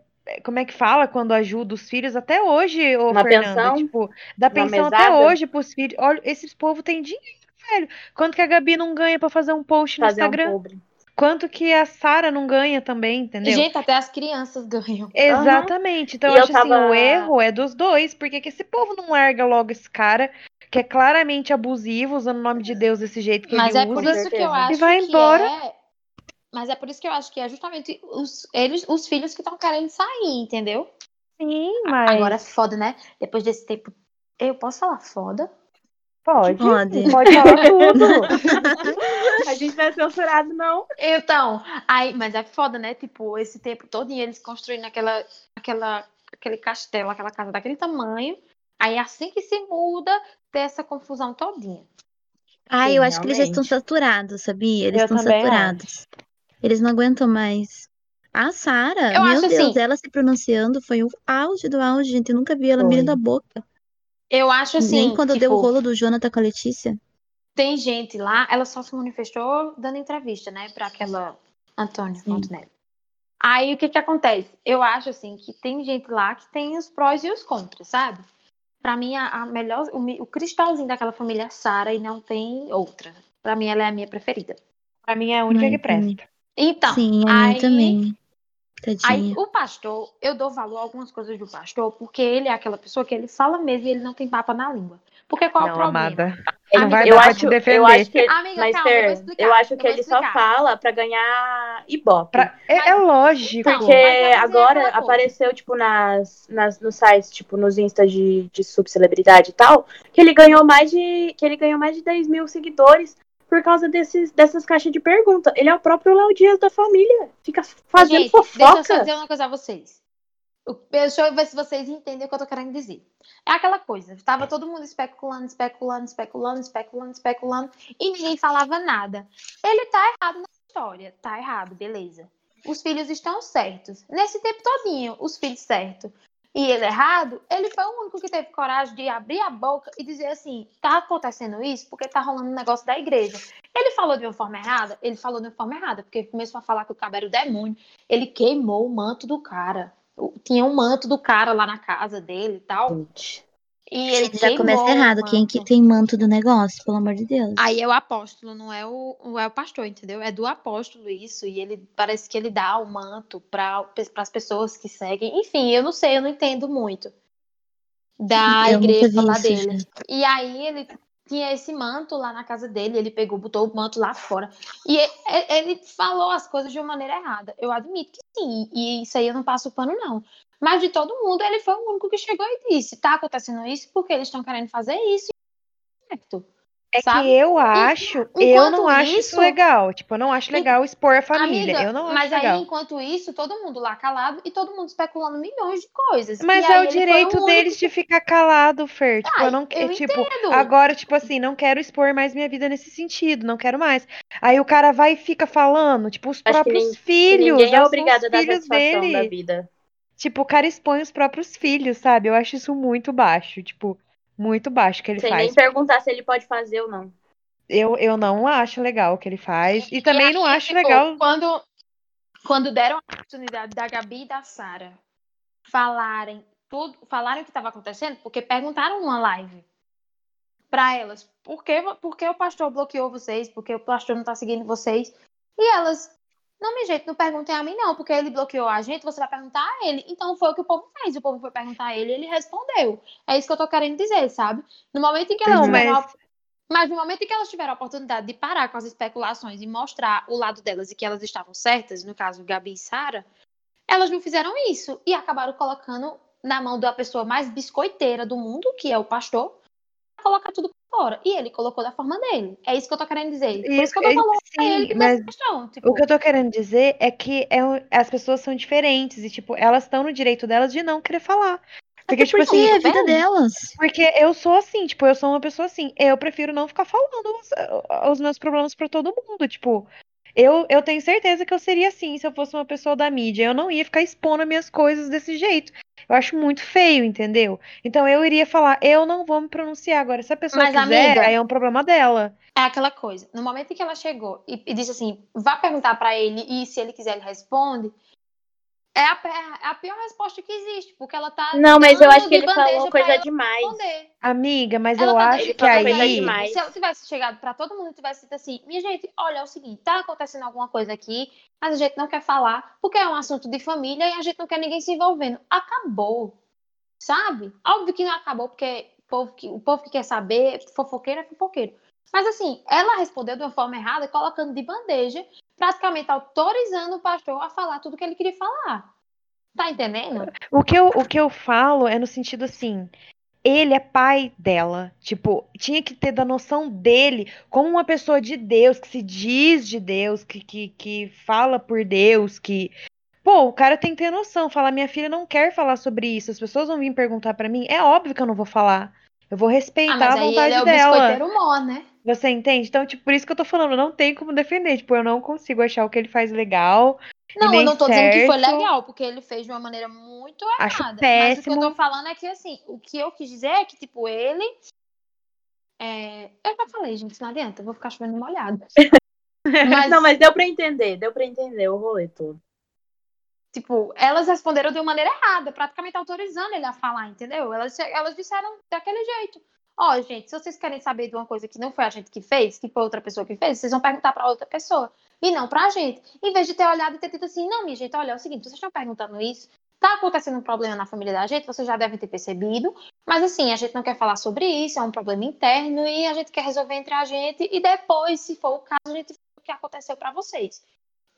D: como é que fala quando ajuda os filhos? Até hoje, ô
A: Uma
D: Fernanda,
A: pensão?
D: tipo, dá
A: Uma
D: pensão até hoje pros filhos. Olha, esses povos têm dinheiro, velho. Quanto que a Gabi não ganha pra fazer um post no
A: Fazer um
D: Instagram?
A: publi.
D: Quanto que a Sara não ganha também, entendeu?
B: Gente, até as crianças ganham.
D: Exatamente. Então,
A: E
D: eu
A: eu
D: acho assim,
A: tava-
D: o erro é dos dois, porque que esse povo não larga logo esse cara, que é claramente abusivo, usando o nome de Deus desse jeito que
B: Mas
D: ele
B: é por
D: usa.
B: isso que eu acho
D: E vai
B: que
D: embora.
B: é. Mas é por isso que eu acho que é justamente os, eles, os filhos que estão querendo sair, entendeu?
D: Sim, mas
B: Agora é foda, né? Depois desse tempo. Eu posso falar foda?
D: pode.
C: Pode.
D: Pode falar tudo.
A: A gente não é censurado, não.
B: Então, aí, mas é foda, né? Tipo, esse tempo todo eles construindo aquela, aquela, aquele castelo, aquela casa daquele tamanho. Aí assim que se muda, tem essa confusão todinha.
C: Ah, eu acho que eles já estão saturados, sabia? Eles
D: Eu
C: estão saturados. Eles não aguentam mais. A Sara,
B: Eu
C: meu
B: acho
C: Deus,
B: assim-
C: ela se pronunciando foi o auge do auge, gente. Eu nunca vi ela abrindo a boca.
B: Eu acho assim.
C: Nem quando
B: tipo,
C: deu o rolo do Jonathan com a Letícia.
B: tem gente lá, ela só se manifestou dando entrevista, né, para aquela Antônia. Montenegro. Aí o que que acontece? Eu acho assim que tem gente lá que tem os prós e os contras, sabe? Pra mim a, a melhor, o, o cristalzinho daquela família é Sara e não tem outra. Pra mim ela é a minha preferida.
D: Pra mim é a única
C: Ai,
D: que presta.
B: Então,
C: Sim, a
B: aí,
C: também.
B: Aí o pastor, eu dou valor a algumas coisas do pastor, porque ele é aquela pessoa que ele fala mesmo e ele não tem papa na língua. Porque qual é o
D: Não,
B: problema?
D: amada.
B: Amiga,
D: Não vai
A: eu
D: dar pra
A: acho,
D: te defender.
A: eu acho que ele,
B: Amiga,
A: mas
B: calma, eu explicar,
A: eu acho
B: eu
A: que
B: vou
A: ele
B: explicar.
A: só fala pra ganhar ibope.
D: Pra- É, é lógico.
B: Então,
A: Porque
B: mas eu
A: agora apareceu, tipo, nas, nas, nos sites, tipo, nos instas de, de subcelebridade e tal, que ele ganhou mais de. Que ele ganhou mais de 10 mil seguidores por causa desses, dessas caixas de pergunta. Ele é o próprio Léo Dias da família. Fica fazendo
B: Gente, deixa eu só
A: fofoca.
B: dizer uma coisa a vocês. Deixa eu ver se vocês entendem o que eu tô querendo dizer. É aquela coisa, estava todo mundo especulando, especulando, especulando, especulando, especulando, e ninguém falava nada. Ele tá errado na história, tá errado, beleza. Os filhos estão certos. Nesse tempo todinho, os filhos certos e ele errado, ele foi o único que teve coragem de abrir a boca e dizer assim: tá acontecendo isso porque tá rolando um negócio da igreja. Ele falou de uma forma errada? Ele falou de uma forma errada, porque começou a falar que o cabo era o demônio. Ele queimou o manto do cara. Tinha um manto do cara lá na casa dele e tal. E ele
C: Já começa errado. Quem que tem manto do negócio, pelo amor de Deus.
B: Aí é o apóstolo, não é o, é o pastor, entendeu? É do apóstolo isso. E ele parece que ele dá o manto para as pessoas que seguem. Enfim, eu não sei, eu não entendo muito da
C: Eu
B: igreja lá
C: isso,
B: dele.
C: gente.
B: E aí ele tinha esse manto lá na casa dele, ele pegou, botou o manto lá fora. E- ele falou as coisas de uma maneira errada. Eu admito que sim, e isso aí eu não passo pano, não. Mas de todo mundo, ele foi o único que chegou e disse: tá acontecendo isso porque eles estão querendo fazer isso. Certo.
D: É
B: sabe?
D: que eu acho, eu
B: enquanto
D: não acho isso
B: isso-
D: legal. Tipo, eu não acho legal expor a família.
B: Amiga,
D: eu não acho
B: mas aí,
D: legal.
B: enquanto isso, todo mundo lá calado e todo mundo especulando milhões de coisas.
D: Mas
B: E
D: é
B: aí
D: o direito deles de ficar calado, Fer. Tipo,
B: Ai,
D: eu não
B: eu
D: é, tipo,
B: entendo.
D: agora, tipo assim, não quero expor mais minha vida nesse sentido, não quero mais. Aí o cara vai e fica falando, tipo, os
A: Acho que
D: próprios
A: que
D: filhos,
A: ninguém é
D: os
A: obrigado a dar satisfação da
D: dele.
A: vida.
D: Tipo, o cara expõe os próprios filhos, sabe? Eu acho isso muito baixo. Tipo, Muito baixo que ele
A: Sem
D: faz.
A: nem perguntar se ele pode fazer ou não.
D: Eu, eu não acho legal o que ele faz. E também não
B: aí,
D: acho
B: tipo,
D: legal.
B: Quando, quando deram a oportunidade da Gabi e da Sara falarem tudo, falarem o que estava acontecendo, porque perguntaram numa live para elas, por que, por que o pastor bloqueou vocês? Por que o pastor não tá seguindo vocês? E elas, não, minha gente, não perguntem a mim não, porque ele bloqueou a gente, você vai perguntar a ele. Então foi o que o povo fez, o povo foi perguntar a ele e ele respondeu. É isso que eu tô querendo dizer, sabe? No momento em que elas
D: Não,
B: tiveram
D: mas
B: mas no momento em que elas tiveram a oportunidade de parar com as especulações e mostrar o lado delas e que elas estavam certas, no caso Gabi e Sara, elas não fizeram isso e acabaram colocando na mão da pessoa mais biscoiteira do mundo, que é o pastor, colocar tudo fora. E ele colocou da forma dele. É isso que eu tô querendo dizer. Por isso que eu tô
D: Isso,
B: falando pra
D: sim,
B: ele dessa
D: mas
B: questão. Tipo,
D: O que eu tô querendo dizer é que é as pessoas são diferentes e, tipo, elas estão no direito delas de não querer falar. Porque, tipo
C: Porque
D: assim,
C: é a vida delas.
D: porque eu sou assim, tipo, eu sou uma pessoa assim. Eu prefiro não ficar falando os, os meus problemas pra todo mundo. Tipo, eu, eu tenho certeza que eu seria assim se eu fosse uma pessoa da mídia. Eu não ia ficar expondo minhas coisas desse jeito. Eu acho muito feio, entendeu? Então eu iria falar, eu não vou me pronunciar. Agora, se a pessoa
B: Mas,
D: quiser,
B: amiga-
D: aí é um problema dela.
B: é aquela coisa. No momento em que ela chegou e, e disse assim, vá perguntar pra ele e se ele quiser ele responde, é a, é a pior resposta que existe, porque ela tá
A: Não, mas eu acho que ele falou coisa demais.
B: responder.
D: Amiga, mas
B: Ela
D: eu
B: tá
D: acho que aí.
B: Se ela tivesse chegado pra todo mundo e tivesse dito assim, minha gente, olha, é o seguinte, tá acontecendo alguma coisa aqui, mas a gente não quer falar, porque é um assunto de família e a gente não quer ninguém se envolvendo. Acabou. Sabe? Óbvio que não acabou, porque o povo que, o povo que quer saber, fofoqueiro é fofoqueiro. Mas assim, ela respondeu de uma forma errada, colocando de bandeja, praticamente autorizando o pastor a falar tudo que ele queria falar. Tá entendendo?
D: O que, eu, o que eu falo é no sentido assim. Ele é pai dela. Tipo, tinha que ter da noção dele como uma pessoa de Deus, que se diz de Deus, que, que, que fala por Deus, que. Pô, o cara tem que ter noção. Falar, minha filha não quer falar sobre isso. As pessoas vão vir perguntar pra mim. É óbvio que eu não vou falar. Eu vou
B: Ah,
D: respeitar
B: mas
D: a
B: aí
D: vontade
B: ele é o
D: dela.
B: biscoiteiro mó, né?
D: Você entende? Então, tipo, por isso que eu tô falando, não tem como defender. Tipo, eu não consigo achar o que ele faz legal.
B: Não, eu não tô dizendo que foi
D: certo.
B: legal, porque ele fez de uma maneira muito
D: Acho
B: errada. Mas o que eu
D: péssimo.
B: tô falando é que, assim, o que eu quis dizer é que, tipo, ele. é, Eu já falei, gente, não adianta, eu vou ficar chovendo molhado. Mas,
A: Não, mas deu pra entender, deu pra entender o rolê todo.
B: Tipo, elas responderam de uma maneira errada, praticamente autorizando ele a falar, entendeu? Elas, elas disseram daquele jeito. Ó, gente, se vocês querem saber de uma coisa que não foi a gente que fez, que foi outra pessoa que fez, vocês vão perguntar pra outra pessoa. E não pra gente. Em vez de ter olhado e ter dito assim, não, minha gente, olha, é o seguinte, vocês estão perguntando isso, tá acontecendo um problema na família da gente, vocês já devem ter percebido, mas assim, a gente não quer falar sobre isso, é um problema interno e a gente quer resolver entre a gente e depois, se for o caso, a gente o que aconteceu pra vocês.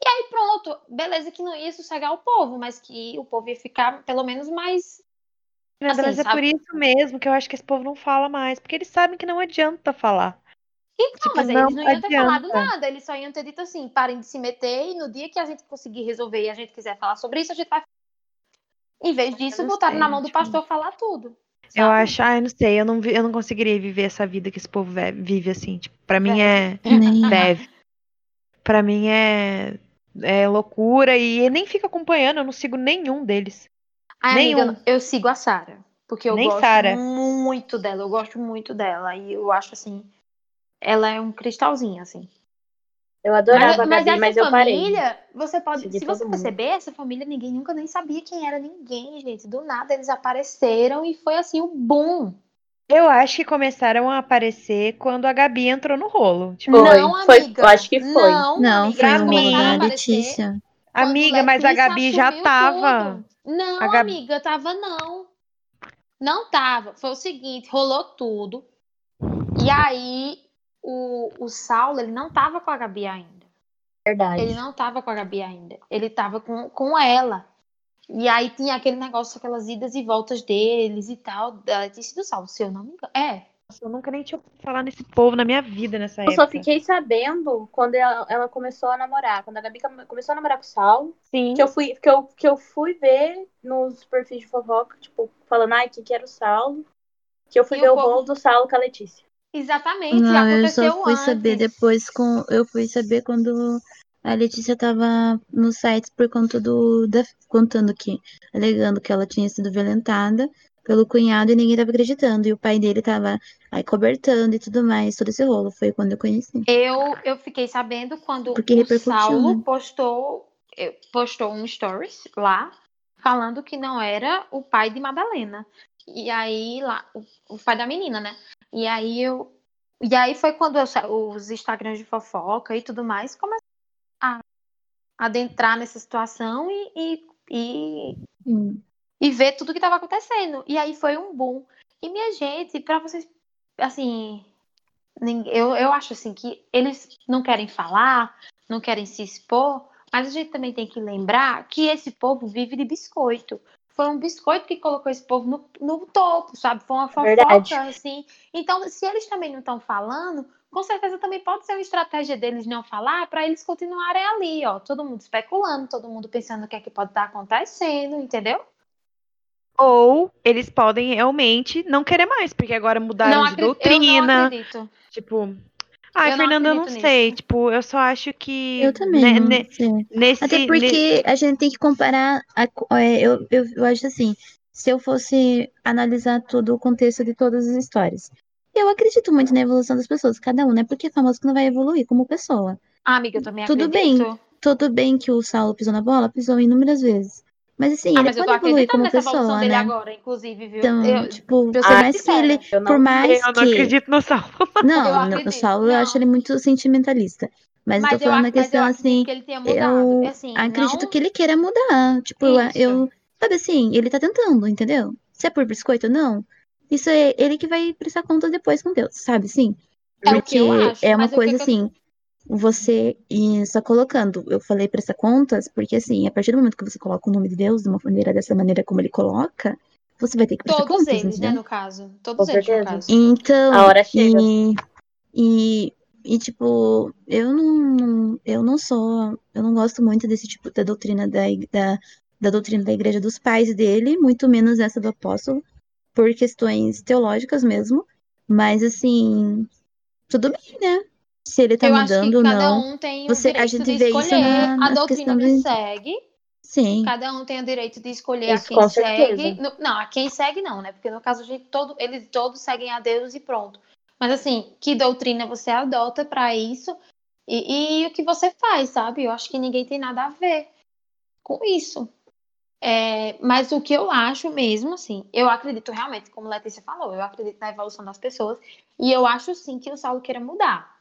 B: E aí pronto, beleza que não ia sossegar o povo, mas que o povo ia ficar pelo menos mais
D: Nada,
B: Assim,
D: mas é por isso mesmo que eu acho que esse povo não fala mais. Porque eles sabem que não adianta falar.
B: Então,
D: Tipo,
B: mas
D: não
B: eles não iam ter falado
D: adianta.
B: nada, eles só iam ter dito assim, parem de se meter e no dia que a gente conseguir resolver e a gente quiser falar sobre isso, a gente vai. Em vez disso, botaram
D: sei,
B: na mão do
D: tipo,
B: pastor falar tudo.
D: Eu
B: sabe?
D: acho, ah, eu não sei, eu não, vi- eu não conseguiria viver essa vida que esse povo ve- vive assim. Tipo, pra mim é deve. Pra mim é, é loucura e nem fico acompanhando, eu não sigo nenhum deles.
B: Ai,
D: nenhum.
B: amiga, eu sigo a Sara. Porque eu
D: Nem
B: gosto
D: Sara.
B: muito dela, eu gosto muito dela. E eu acho assim, ela é um cristalzinho, assim.
A: Eu adorava
B: Mas,
A: a
B: mas
A: Gabi,
B: essa
A: mas eu parei.
B: família, você pode.
A: Segui
B: Se você
A: mundo.
B: perceber, essa família, ninguém nunca nem sabia quem era ninguém, gente. Do nada eles apareceram e foi assim o boom.
D: Eu acho que começaram a aparecer quando a Gabi entrou no rolo. Tipo,
A: Foi,
B: não,
A: foi,
B: amiga.
A: eu acho que foi.
B: Não,
C: Não,
B: amiga,
C: foi uma da Letícia.
D: amiga, mas a Gabi já tava.
B: tudo. Não,
D: A Gabi-
B: amiga, tava não. Não tava. Foi o seguinte, rolou tudo. E aí, o, o Saulo, ele não tava com a Gabi ainda.
A: Verdade.
B: Ele não tava com a Gabi ainda. Ele tava com, com ela. E aí tinha aquele negócio, aquelas idas e voltas deles e tal. Da Letícia e do Saulo, se eu não me engano. É.
D: Eu nunca nem tinha ouvido falar nesse povo na minha vida nessa
A: Eu
D: época.
A: só fiquei sabendo quando ela, ela começou a namorar. Quando a Gabi come- começou a namorar com o Saulo,
D: Sim.
A: que eu fui, que eu, que eu fui ver nos perfis de fofoca, tipo, falando, ai, que que era o Saulo. Que eu fui
B: E
A: ver
B: o povo-
A: bolo do Saulo com a Letícia.
B: Exatamente.
C: Não, eu
B: aconteceu
C: só fui
B: antes.
C: saber depois com. Eu fui saber quando a Letícia tava no site por conta do. Da, contando que. Alegando que ela tinha sido violentada. pelo cunhado e ninguém tava acreditando. E o pai dele tava aí cobertando e tudo mais, todo esse rolo. Foi quando eu conheci.
B: Eu, eu fiquei sabendo quando
C: Porque
B: o Saulo
C: né?
B: postou, eh, postou um stories lá, falando que não era o pai de Madalena. E aí, lá, o, o pai da menina, né? E aí eu. E aí foi quando eu os Instagrams de fofoca e tudo mais começaram adentrar nessa situação e, e, e
C: Hum.
B: e ver tudo que estava acontecendo. E aí foi um boom. E minha gente, pra vocês, assim, eu, eu acho assim que eles não querem falar, não querem se expor, mas a gente também tem que lembrar que esse povo vive de biscoito. Foi um biscoito que colocou esse povo no, no topo, sabe? Foi uma fofoca,
A: Verdade.
B: assim. Então, se eles também não estão falando, com certeza também pode ser uma estratégia deles não falar para eles continuarem ali, ó. Todo mundo especulando, todo mundo pensando o que é que pode estar acontecendo, entendeu?
D: Ou eles podem realmente não querer mais, porque agora mudaram
B: não
D: de
B: acredito,
D: doutrina.
B: Eu não acredito.
D: Tipo. Ai,
B: Eu não
D: Fernanda, eu não sei.
B: nisso.
D: Tipo, eu só acho que.
C: Eu também.
D: ne-
C: não
D: ne-
C: sei.
D: nesse.
C: Até
D: ne-
C: porque a gente tem que comparar. a co- é, eu, eu, eu acho assim, se eu fosse analisar todo o contexto de todas as histórias. Eu acredito muito na evolução das pessoas, cada um, né? Porque é famoso que não vai evoluir como pessoa.
B: Ah, amiga, eu também
C: Tudo bem.
B: acredito.
C: Tudo bem que o Saulo pisou na bola, pisou inúmeras vezes. Mas assim,
B: Ah,
C: ele
B: mas eu tô
C: pode evoluir
B: acreditando
C: como
B: nessa evolução
C: pessoa,
B: dele
C: né?
B: agora, inclusive, viu?
C: Então,
B: eu,
C: tipo, por mais que ele.
A: Eu não-
C: Por mais
D: eu não
C: que.
D: acredito no Saulo.
C: Não,
B: Eu
C: no-
B: acredito,
C: o Saulo eu acho
B: não.
C: ele muito sentimentalista. Mas,
B: mas
C: eu tô falando
B: eu
C: questão
B: acredito
C: assim.
B: que ele tenha mudado.
C: Eu
B: assim,
C: acredito
B: não...
C: que ele queira mudar. Tipo, eu,
B: Isso.
C: eu. Sabe assim, ele tá tentando, entendeu? Se é por biscoito ou não, isso é ele que vai prestar conta depois com Deus, sabe? Sim.
B: É o
C: Porque
B: que eu acho,
C: é uma
B: mas o que
C: coisa
B: que eu-
C: assim. Você e só colocando, eu falei prestar contas, porque assim, a partir do momento que você coloca o nome de Deus de uma maneira dessa maneira como ele coloca, você vai ter que prestar
B: Todos
C: contas,
B: eles, né, no caso. Todos
A: Com
B: eles, no
A: certeza.
B: caso.
C: Então,
A: A hora chega.
C: e, e, e tipo, eu não, eu não sou, eu não gosto muito desse tipo da doutrina da, da, da doutrina da igreja dos pais dele, muito menos essa do apóstolo, por questões teológicas mesmo. Mas assim, tudo bem, né? Se ele tá
B: eu
C: mudando ou
B: cada
C: não.
B: um tem o
C: Você- a
B: direito
C: gente
B: de
C: vê isso
B: escolher
C: na-
B: a
C: na
B: doutrina que
C: do-
B: segue.
C: Sim.
B: Cada um tem o direito de escolher
A: Isso,
B: a quem
A: com
B: segue. No- não, a quem segue não, né? Porque no caso a gente todo, eles todos seguem a Deus e pronto. Mas assim, que doutrina você adota para isso e, e o que você faz, sabe? Eu acho que ninguém tem nada a ver com isso. É, mas o que eu acho mesmo, assim, eu acredito realmente, como Letícia falou, eu acredito na evolução das pessoas e eu acho sim que o Saulo queira mudar.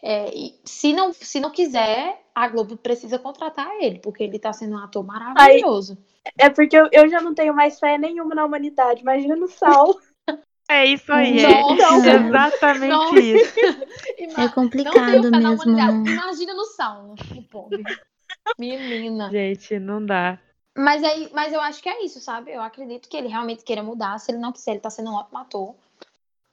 B: É, e se não, se não quiser, a Globo precisa contratar ele, porque ele tá sendo um ator maravilhoso.
A: É porque eu, eu já não tenho mais fé nenhuma na humanidade. Imagina no Saulo.
D: É isso aí.
B: Nossa.
D: É exatamente
B: Nossa.
D: isso.
C: É
B: não
C: complicado
B: tenho fé na
C: mesmo.
B: humanidade. Imagina no Saulo, o pobre. Menina.
D: Gente, não dá.
B: Mas, aí, mas eu acho que é isso, sabe? Eu acredito que ele realmente queira mudar. Se ele não quiser, ele tá sendo um ótimo ator.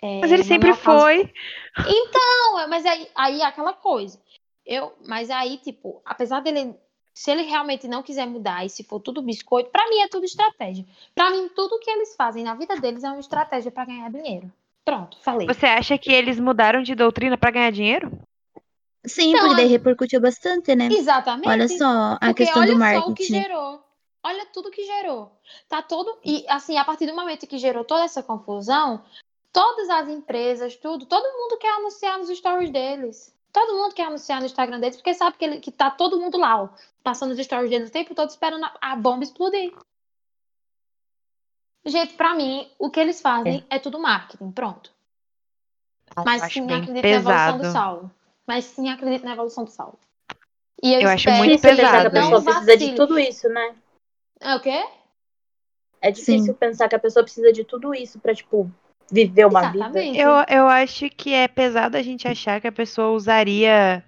B: É,
D: Mas ele sempre foi.
B: Não, é, mas aí, aí é aquela coisa. Eu, mas aí, tipo, apesar dele. Se ele realmente não quiser mudar e se for tudo biscoito, pra mim é tudo estratégia. Pra mim, tudo que eles fazem na vida deles é uma estratégia pra ganhar dinheiro. Pronto, falei.
D: Você acha que eles mudaram de doutrina pra ganhar dinheiro?
C: Sim,
B: Não,
C: porque daí repercutiu bastante, né?
B: Exatamente.
C: Olha só a
B: Porque
C: questão
B: olha
C: do
B: só o que
C: marketing.
B: gerou. Olha tudo que gerou. Tá todo. E assim, a partir do momento que gerou toda essa confusão, todas as empresas, tudo, todo mundo quer anunciar nos stories deles. Todo mundo quer anunciar no Instagram deles, porque sabe que, ele, que tá todo mundo lá, ó, passando os stories deles o tempo todo esperando a, a bomba explodir. Gente, pra mim, o que eles fazem é, tudo marketing, pronto. Mas sim, acredito na evolução do
D: pesado.
B: Saulo. Mas sim, acredito na evolução do Saulo. E eu,
D: Eu acho muito
B: que
A: a
D: pesado
A: pessoa
B: não
A: precisa de tudo isso, né?
B: É o quê?
A: É difícil pensar que a pessoa precisa de tudo isso pra, tipo, viver uma vida.
B: Exatamente.
D: Eu, eu acho que é pesado a gente achar que a pessoa usaria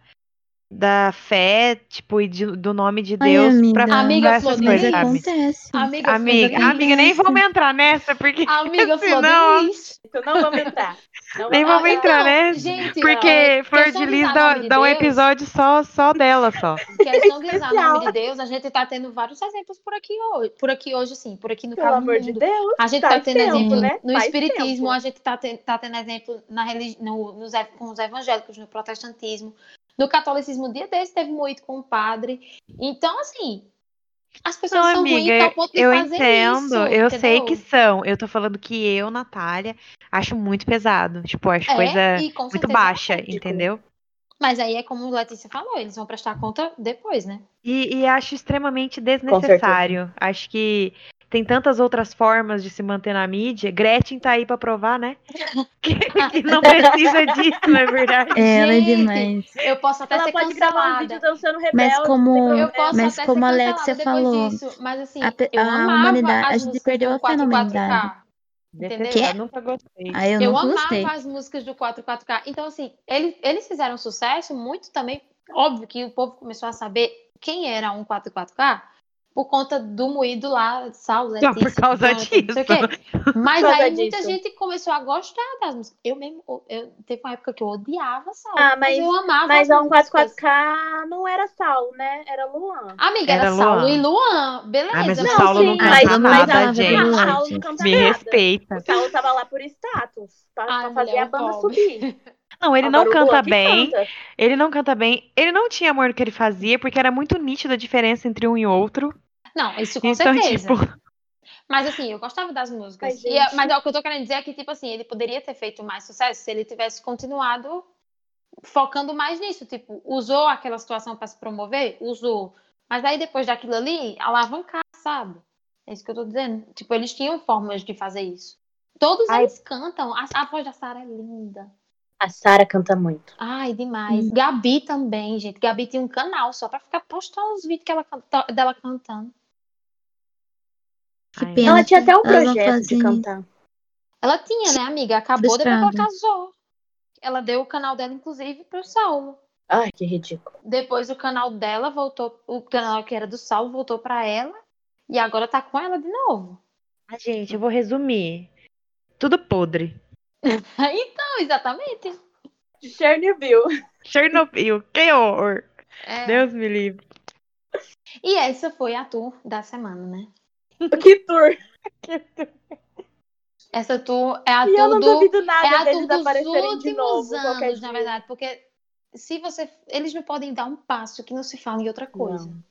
D: da fé, tipo, e de- do nome de
C: Ai,
D: Deus
C: amiga.
D: pra,
B: Amiga,
D: essas coisas, sabe?
C: acontece.
B: Amiga,
D: Amiga,
B: Flor
D: amiga, nem
C: acontece.
D: vamos entrar nessa, porque
B: Amiga Flor
D: Senão-.
A: Então não vamos entrar. Não
D: nem
A: vamos
D: entrar
B: Não,
D: nessa.
B: Gente,
D: Porque Flor de Lis dá,
B: de
D: dá um episódio só, só dela, só.
B: Questão de usar
A: Especial.
B: nome de Deus, a gente tá tendo vários exemplos por aqui hoje. Por aqui hoje, sim. Por aqui no
A: Pelo amor de
B: mundo.
A: Deus.
B: A gente tá tendo
A: tempo,
B: exemplo
A: né?
B: no
A: Faz
B: espiritismo,
A: tempo.
B: a gente tá, ten- tá tendo exemplo na religi no, nos, com os evangélicos, no protestantismo. No catolicismo, um dia desse teve moído com um padre. Então, assim, As pessoas
D: Não,
B: são ruins
D: amiga,
B: ao ponto de
D: eu
B: fazer
D: entendo,
B: isso,
D: eu sei
B: entendeu?
D: que são. Eu tô falando que eu, Natália, acho muito pesado. Tipo, acho
B: É,
D: coisa
B: e
D: muito
B: certeza
D: baixa,
B: é
D: entendeu?
B: Mas aí é como a Letícia falou, eles vão prestar conta depois, né?
D: E, e acho extremamente desnecessário. Acho que tem tantas outras formas de se manter na mídia. Gretchen tá aí pra provar, né? Que, que não precisa disso, não é verdade?
C: Ela é demais.
B: Eu posso até
A: Ela
B: ser
A: pode gravar um
B: cancelada.
A: vídeo dançando rebelde.
C: Mas como-
B: Eu posso
C: Mas
B: até
C: como a Alexia
B: cancelada
C: falou,
B: disso, mas assim,
C: a a
B: amava
C: humanidade-
B: as
C: a gente
B: músicas
C: perdeu a
B: 44K. Entendeu?
D: Eu nunca gostei.
C: Aí eu,
B: Eu amava
C: gostei.
B: as músicas do 44K. Então, assim, eles, eles fizeram sucesso muito também. Óbvio que o povo começou a saber quem era um 44K por conta do moído lá, Saulo,
D: Só por causa
B: Jonathan, não sei o quê. Mas
A: causa
B: aí muita
A: disso.
B: gente começou a gostar das músicas. Eu mesmo, eu, teve uma época que eu odiava Saulo.
A: Ah, mas-
B: eu amava
A: Mas
B: as
A: a
B: músicas.
A: 144K não era Saulo, né? Era Luan.
B: Amiga, era,
D: Era
B: Saulo
D: Luan.
B: e Luan. Beleza.
D: Ah, mas o
B: mas
D: Saulo não
B: sim.
D: canta
C: mas-
D: nada,
C: mas a-
D: gente.
A: Saulo não canta
D: Me
A: nada.
D: respeita.
A: O Saulo tava lá por status. Pra,
B: Ai,
A: pra fazer a banda
B: pobre.
A: subir.
D: Não, ele
A: Agora
D: não canta bem.
A: canta.
D: Ele não canta bem. Ele não tinha amor no que ele fazia, porque era muito nítida a diferença entre um e outro.
B: Não, isso com
D: então,
B: certeza.
D: tipo,
B: Mas assim, eu gostava das músicas.
A: Ai,
B: E é- mas é o que eu tô querendo dizer é que, tipo assim, ele poderia ter feito mais sucesso se ele tivesse continuado focando mais nisso. Tipo, usou aquela situação pra se promover? Usou. Mas aí depois daquilo ali, alavancar, sabe? É isso que eu tô dizendo. Tipo, eles tinham formas de fazer isso. Todos
D: Ai.
B: eles cantam. A, a voz da Sarah é linda.
A: A Sara canta muito.
B: Ai, demais. Gabi também, gente. Gabi tinha um canal só pra ficar postando os vídeos que ela dela cantando.
C: Que
D: Ai,
C: pena.
A: Ela tinha até um projeto de cantar.
B: Ela tinha, né, amiga? Acabou depois que ela
C: Frustrada.
B: casou. Ela deu o canal dela, inclusive, pro Saulo.
A: Ai, que ridículo.
B: Depois o canal dela voltou, o canal que era do Saulo voltou pra ela. E agora tá com ela de novo.
D: ah, gente, eu vou resumir. Tudo podre.
B: Então, exatamente.
A: Chernobyl.
D: Chernobyl, que horror.
B: É.
D: Deus me livre.
B: E essa foi a tour da semana, né?
A: Que tour.
B: Essa tour é a
A: E eu
B: tour
A: não
B: do.
A: duvido
B: É
A: nada
B: a tour
A: deles aparecerem de novo
B: anos, na verdade. Porque se você. Eles não podem dar um passo que não se fala em outra coisa.
A: Não.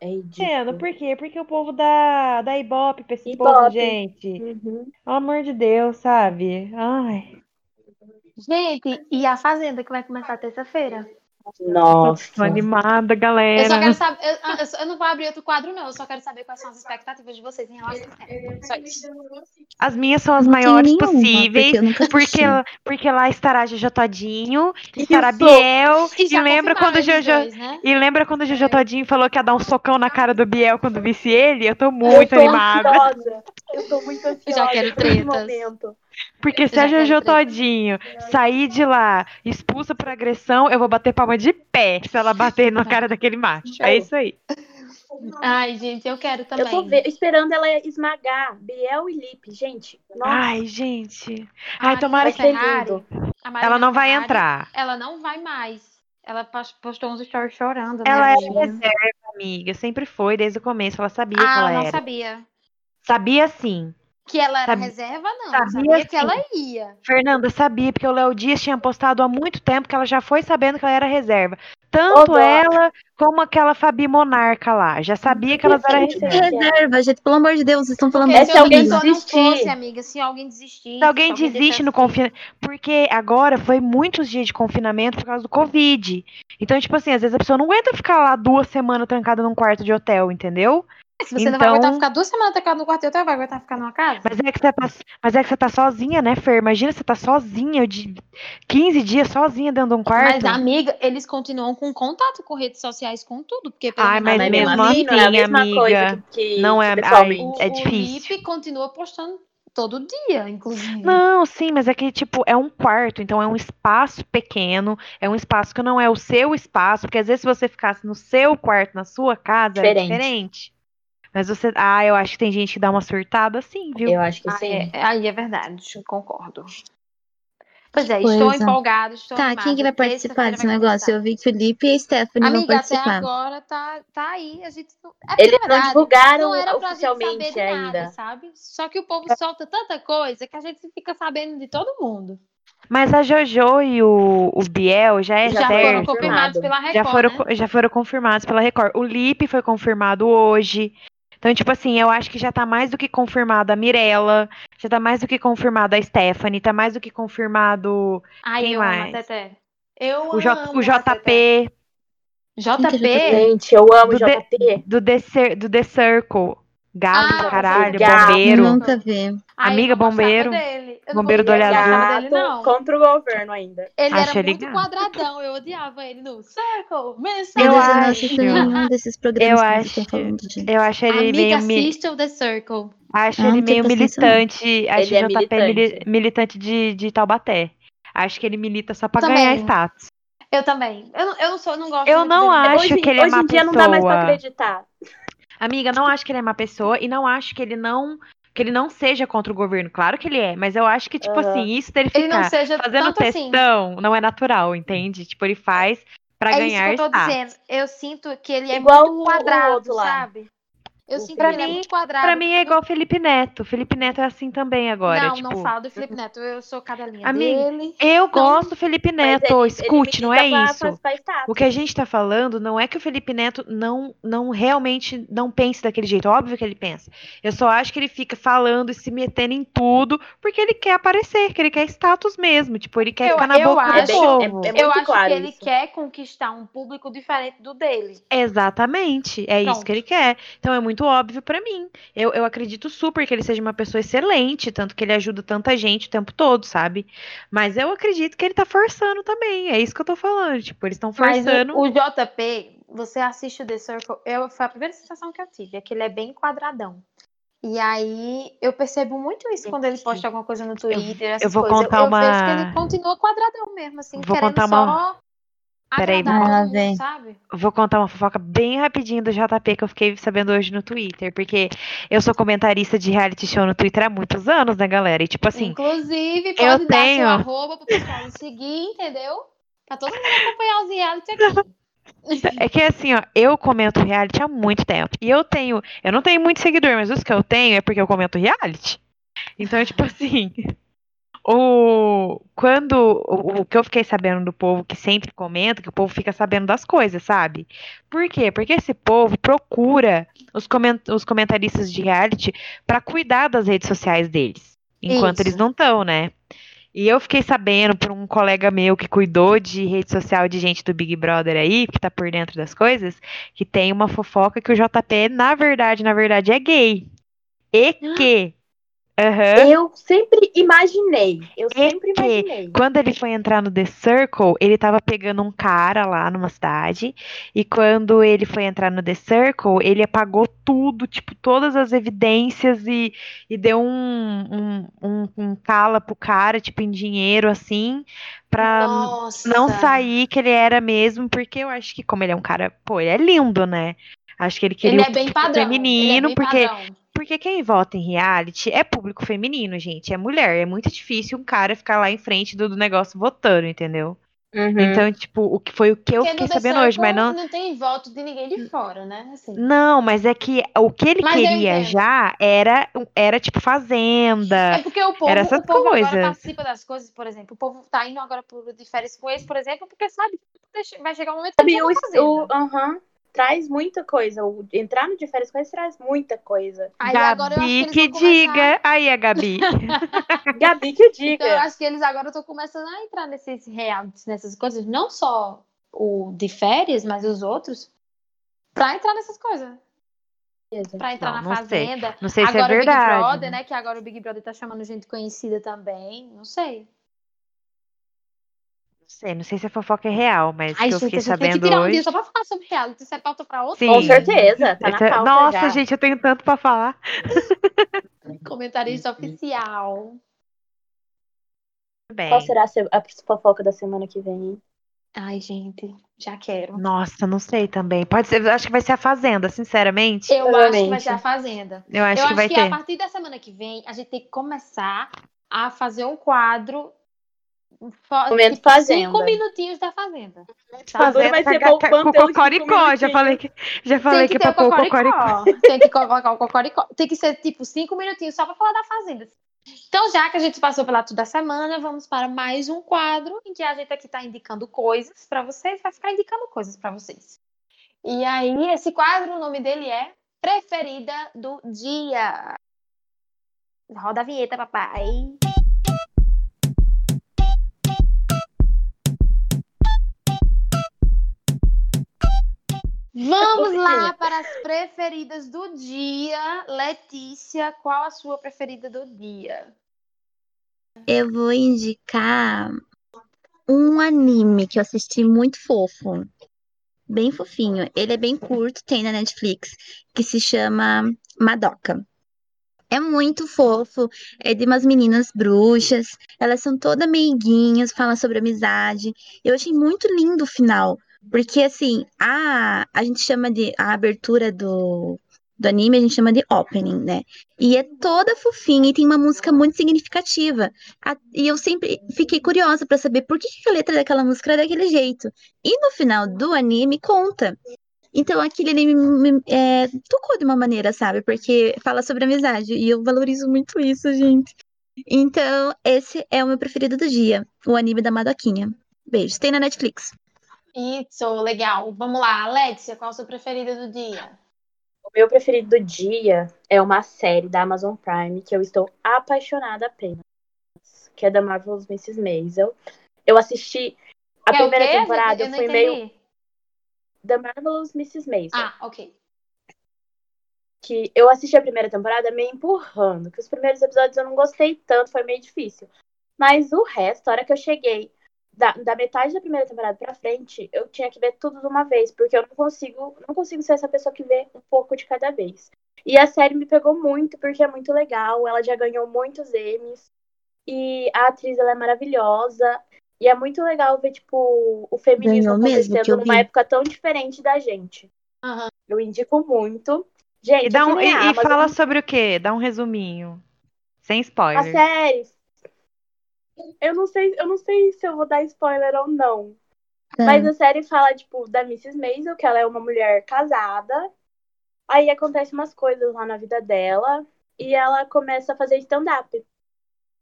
A: É ridículo.
D: Entendo, por quê? Porque o povo dá, dá ibope pra esse
A: Ibope.
D: povo, gente.
A: Uhum.
D: Pelo amor de Deus, sabe? Ai,
B: Gente, e a Fazenda que vai começar terça-feira?
A: Nossa.
D: tô animada,
B: Eu
D: galera.
B: só quero saber. Eu, eu só- eu não vou abrir outro quadro, não. Eu só quero saber quais são as expectativas de vocês em relação a. Só isso.
D: As minhas são as maiores
C: nenhuma,
D: possíveis.
C: Porque eu
D: Porque, porque lá estará Jojo Todinho, estará
A: Isso.
D: Biel. E,
B: já
D: lembra quando Jojo.
B: dois, né?
D: E lembra quando o Jojo Todinho falou que ia dar um socão na cara do Biel quando visse ele? Eu tô
A: Eu
D: muito
A: tô
D: animada.
A: ansiosa. Eu tô muito ansiosa.
B: Já quero
A: por esse
B: tretas.
A: momento.
D: Porque se a Jojo. Todinho sair de lá expulsa por agressão, eu vou bater palma de pé se ela bater na cara daquele macho. É isso aí.
B: Ai, gente, eu quero também.
A: Eu tô ve- esperando ela esmagar Biel e Lipe, gente. Nossa,
D: Ai, gente.
B: A
D: Ai, tomara que.
A: lindo.
D: Ela não vai entrar.
B: Ela não vai mais. Ela postou uns stories chorando.
D: Ela
B: né,
D: é reserva, amiga. Sempre foi, desde o começo. Ela sabia que
B: Ah,
D: ela
B: eu não
D: era.
B: sabia.
D: Sabia sim.
B: Que ela era
D: Sabi-
B: reserva, não.
D: sabia
B: Sabia, que ela ia.
D: Fernanda sabia, porque o Léo Dias tinha postado há muito tempo que ela já foi sabendo que ela era reserva. Tanto
A: dó.
D: ela como aquela Fabi Monarca lá. Já sabia que elas eram reserva.
C: reserva, gente. Pelo amor de Deus, vocês estão falando
B: Porque
C: dessa
B: se
A: se alguém
C: menina.
B: não
A: desistir.
B: fosse, amiga, se alguém desistir.
D: Se alguém desiste no confinamento. Porque agora foi muitos dias de confinamento por causa do Covid. Então, tipo assim, às vezes a pessoa não aguenta ficar lá duas semanas trancada num quarto de hotel, entendeu?
B: Se você não vai
D: Então-
B: aguentar ficar duas semanas trancado no quartel, vai aguentar ficar numa casa?
D: Mas é que você tá, mas é que você tá sozinha, né, Fer? Imagina você tá sozinha de 15 dias sozinha dentro de um quarto.
B: Mas, amiga, eles continuam com contato com redes sociais, com tudo. Porque pelo
D: Ai, mas mesmo
A: mesmo assim, não é a
D: assim,
A: mesma
D: amiga,
A: coisa que, que
D: não é- ai, é difícil.
B: O Lipe continua postando todo dia, inclusive.
D: Não, sim, mas é que, tipo, é um quarto, então é um espaço pequeno, é um espaço que não é o seu espaço, porque às vezes se você ficasse no seu quarto, na sua casa, é
A: Diferente.
D: Mas você. Ah, eu acho que tem gente que dá uma surtada assim, viu?
A: Eu acho que
B: Ah,
A: sim.
B: é, aí é verdade, concordo. Pois é,
C: Coisa.
B: estou empolgada, estou
C: Tá,
B: animada.
C: quem que vai participar
B: Terça-feira
C: desse negócio?
B: começar.
C: Eu vi que o Felipe e a Stephanie vão
B: Amiga, até
C: participar.
B: agora tá, tá aí. A gente é
A: Eles
B: na
A: não
B: verdade,
A: divulgaram
B: não era saber
A: oficialmente
B: de nada,
A: ainda.
B: sabe? Só que o povo solta tanta coisa que a gente fica sabendo de todo mundo.
D: Mas a Jojo e o, o Biel já é
A: Já
B: Já
A: foram
D: certo.
B: confirmados
A: confirmado.
B: pela Record,
D: Já foram,
B: né?
D: já foram confirmados pela Record. O Lipe foi confirmado hoje. Então, tipo assim, eu acho que já tá mais do que confirmado a Mirella, já tá mais do que confirmado a Stephanie, tá mais do que confirmado
B: Ai,
D: Quem
B: eu amo a
D: mais?
B: Teté. Eu
D: o, J,
B: amo
D: o. JP,
B: JP?
A: Gente, eu amo
D: Do
A: o JP.
D: do The, do The Circle. Galo
B: Ah,
D: caralho,
A: gato.
D: bombeiro.
C: Nunca vi.
B: Ai,
D: Amiga, bombeiro. Bombeiro do olho azul.
B: dele, não.
A: contra o governo ainda.
B: Ele
D: Acho
B: era
D: ele
B: muito
D: gato.
B: quadradão, eu odiava ele no Circle, mensagem.
D: Eu acho-
C: nenhum desses programas
D: eu acho-
C: gente.
D: Eu acho ele
B: Amiga,
D: meio,
B: assista o The Circle.
D: acho
C: Eu
D: ele meio militante. Acho
A: Ele é
D: JP
A: militante.
D: militante de, de Taubaté. Acho que ele milita só pra
B: Também.
D: ganhar status.
B: Eu também. Eu, não- eu não sou, eu não gosto
D: Eu não
B: dele.
D: acho
A: hoje
D: que ele é
A: hoje
D: má
A: em dia não dá mais pra
D: pessoa.
A: acreditar.
D: Amiga, não acho que ele é má pessoa e não acho que ele não que ele não seja contra o governo. Claro que ele é, mas eu acho que tipo
A: Aham.
D: assim, isso dele
B: Ele não
D: ficar
B: seja
D: fazendo
B: assim.
D: textão não é natural, entende? Tipo, ele faz pra
B: É
D: ganhar
B: isso que eu tô
D: status.
B: dizendo. Eu sinto que ele é
A: Igual
B: muito
A: o
B: quadrado,
A: outro lá.
B: sabe? Eu sinto
D: Pra
B: que ele é
D: mim-
B: muito quadrado.
D: Pra mim é igual o Felipe Neto. O Felipe Neto é assim também agora,
B: não,
D: tipo.
B: não falo do Felipe Neto. Eu sou cadelinha
D: Amiga,
B: dele.
D: Eu gosto do Felipe Neto,
A: ele- ele
D: escute, não é
A: pra-
D: isso.
A: pra-.
D: O que a gente tá falando não é que o Felipe Neto não, não realmente não pense daquele jeito. Óbvio que ele pensa. Eu só acho que ele fica falando e se metendo em tudo porque ele quer aparecer, que ele quer status mesmo. Tipo, ele quer
B: Eu-
D: ficar na
B: eu
D: boca
B: acho-
D: do
A: É bem-
D: povo.
A: é- é
B: eu acho
A: claro
B: que ele
A: isso.
B: quer conquistar um público diferente do dele.
D: Exatamente. É isso
B: Pronto.
D: que ele quer. Então é muito óbvio pra mim. Eu, eu acredito super que ele seja uma pessoa excelente, tanto que ele ajuda tanta gente o tempo todo, sabe? Mas eu acredito que ele tá forçando também. É isso que eu tô falando. Tipo, eles estão
B: Mas
D: forçando.
B: o, o JP, você assiste o The Circle, eu, foi a primeira sensação que eu tive, é que ele é bem quadradão. E aí eu percebo muito isso quando ele posta alguma coisa no Twitter, essas
D: eu vou
B: coisas.
D: contar
B: eu, eu
D: uma-
B: vejo que ele continua quadradão mesmo, assim,
D: Vou
B: querendo
D: contar
B: só
D: uma- Peraí,
C: vou- vem.
B: sabe?
D: Vou contar uma fofoca bem rapidinho do JP que eu fiquei sabendo hoje no Twitter, porque eu sou comentarista de reality show no Twitter há muitos anos, né, galera? E tipo assim,
B: Inclusive,
D: eu
B: pode dar
D: tenho-
B: seu arroba pro pessoal seguir, entendeu? Pra todo mundo acompanhar os reality aqui.
D: é que assim, ó, eu comento reality há muito tempo. E eu tenho, eu não tenho muito seguidor, mas os que eu tenho é porque eu comento reality. Então, é tipo assim, o quando o, o que eu fiquei sabendo do povo que sempre comenta, que o povo fica sabendo das coisas, sabe? Por quê? Porque esse povo procura os, comen- os comentaristas de reality pra cuidar das redes sociais deles, enquanto
B: Isso.
D: eles não estão, né? E eu fiquei sabendo por um colega meu que cuidou de rede social de gente do Big Brother aí, que tá por dentro das coisas, que tem uma fofoca que o JP, na verdade, na verdade, é gay. E que. Aham.
A: Eu sempre imaginei. Eu
D: É
A: sempre imaginei.
D: Quando ele foi entrar no The Circle, ele tava pegando um cara lá numa cidade. E quando ele foi entrar no The Circle, ele apagou tudo, tipo, todas as evidências e, e deu um, um, um, um cala pro cara, tipo, em dinheiro, assim, pra
B: Nossa.
D: não sair que ele era mesmo, porque eu acho que, como ele é um cara, pô, ele é lindo, né? Acho que ele queria
B: Ele é bem padrão.
D: feminino,
B: ele é bem
D: porque
B: padrão.
D: Porque quem vota em reality é público feminino, gente. É mulher. É muito difícil um cara ficar lá em frente do, do negócio votando, entendeu?
A: Uhum.
D: Então, tipo, o que foi o que eu
B: Porque
D: fiquei
B: no The
D: sabendo hoje, mas não.
B: não tem voto de ninguém de fora, né? Assim.
D: Não, mas é que o que ele
B: Mas eu
D: queria já era, era tipo
B: É
D: fazenda.
B: porque o povo,
D: Era essas
B: o povo
D: coisas.
B: agora participa das coisas, por exemplo. O povo tá indo agora por de férias com eles, por exemplo, porque sabe que vai chegar um momento que não
A: o,
B: fazer.
A: o, aham, traz muita coisa. O, entrar no de férias com eles traz muita coisa.
B: Aí agora eu acho que
D: Gabi
B: eles
D: que
B: vão começar...
D: diga. Aí, a Gabi.
A: Gabi que diga.
B: Então, eu acho que eles agora estão começando a entrar nesses realities, nessas coisas, não só o de férias, mas os outros, pra entrar nessas coisas. Pra entrar
D: Não,
B: na
D: não sei.
B: fazenda.
D: Não sei se é
B: agora o Big
D: verdade.
B: Brother, né? Que agora o Big Brother tá chamando gente conhecida também. Não sei.
D: Não sei, não sei se a fofoca é real, mas
B: Ai,
D: que eu
B: gente,
D: fiquei
B: a gente tem que
D: sabendo
B: tirar um
D: hoje.
B: dia só pra falar sobre reality. Isso é pauta pra outro
D: Sim.
A: Com certeza, tá na
D: Essa-
A: pauta
D: Nossa,
A: já.
D: gente, eu tenho tanto pra falar.
B: comentarista oficial.
D: Bem.
A: Qual será a fofoca da semana que vem? hein?
B: Ai, gente, já quero.
D: Nossa, não sei também. Pode ser, acho que vai ser a Fazenda, sinceramente.
B: Eu acho que vai ser a Fazenda.
D: Eu acho
B: eu
D: que
B: acho
D: vai
B: que
D: ter.
B: a partir da semana que vem, a gente tem que começar a fazer um quadro.
A: Momento
B: tipo,
A: Fazenda.
B: Cinco minutinos da Fazenda.
A: Fazenda vai ser bom
D: ca-
A: manter
D: com
A: cinco
D: cocoricó, já
A: minutinhos.
D: falei que já falei
B: Tem
D: que,
B: que
D: pra
B: o
D: pôr o cocoricó.
B: cocoricó. Tem que colocar o cocoricó. Tem que ser tipo cinco minutinhos só pra falar da Fazenda. Então, já que a gente passou pela tudo da semana, vamos para mais um quadro em que a gente aqui está indicando coisas para vocês, vai ficar indicando coisas para vocês. E aí, esse quadro, o nome dele é Preferida do Dia. Roda a vinheta, papai. Vamos lá para as preferidas do dia. Letícia, qual a sua preferida do dia?
C: Eu vou indicar um anime que eu assisti muito fofo. Bem fofinho. Ele é bem curto, tem na Netflix, que se chama Madoka. É muito fofo, é de umas meninas bruxas, elas são todas meiguinhas, falam sobre amizade. Eu achei muito lindo o final, porque assim, a, a gente chama de a abertura do, do anime, a gente chama de opening, né? E é toda fofinha e tem uma música muito significativa. A- e eu sempre fiquei curiosa pra saber por que, que a letra daquela música era daquele jeito. E no final do anime conta. Então aquele anime me- é, tocou de uma maneira, sabe? Porque fala sobre amizade e eu valorizo muito isso, gente. Então, esse é o meu preferido do dia, o anime da Madoquinha. Beijo. Tem na Netflix.
B: Isso, legal. Vamos lá, Alexia, qual a sua preferida do dia?
A: O meu preferido do dia é uma série da Amazon Prime que eu estou apaixonada apenas, que é da Marvelous Mrs. Maisel. Eu assisti a
B: Que é o
A: primeira temporada,
B: eu
A: eu fui meio da Marvelous Mrs. Maisel,
B: Ah, ok.
A: que eu assisti a primeira temporada meio empurrando, que os primeiros episódios eu não gostei tanto, foi meio difícil. Mas o resto, a hora que eu cheguei da, da metade da primeira temporada pra frente, eu tinha que ver tudo de uma vez, porque eu não consigo, não consigo ser essa pessoa que vê um pouco de cada vez. E a série me pegou muito, porque é muito legal, ela já ganhou muitos Emmys, e a atriz ela é maravilhosa, e é muito legal ver, tipo, o feminismo
C: Ganhou
A: acontecendo numa
C: vi.
A: época tão diferente da gente.
B: Aham.
A: Eu indico muito. Gente,
D: E, dá um, e,
A: a
D: e fala sobre o quê? Dá um resuminho. Sem
A: A
D: spoiler.
A: série. Eu não sei, eu não sei se eu vou dar spoiler ou não.
C: Tá.
A: Mas a série fala, tipo, da Mrs. Maisel, que ela é uma mulher casada. Aí acontecem umas coisas lá na vida dela. E ela começa a fazer stand-up.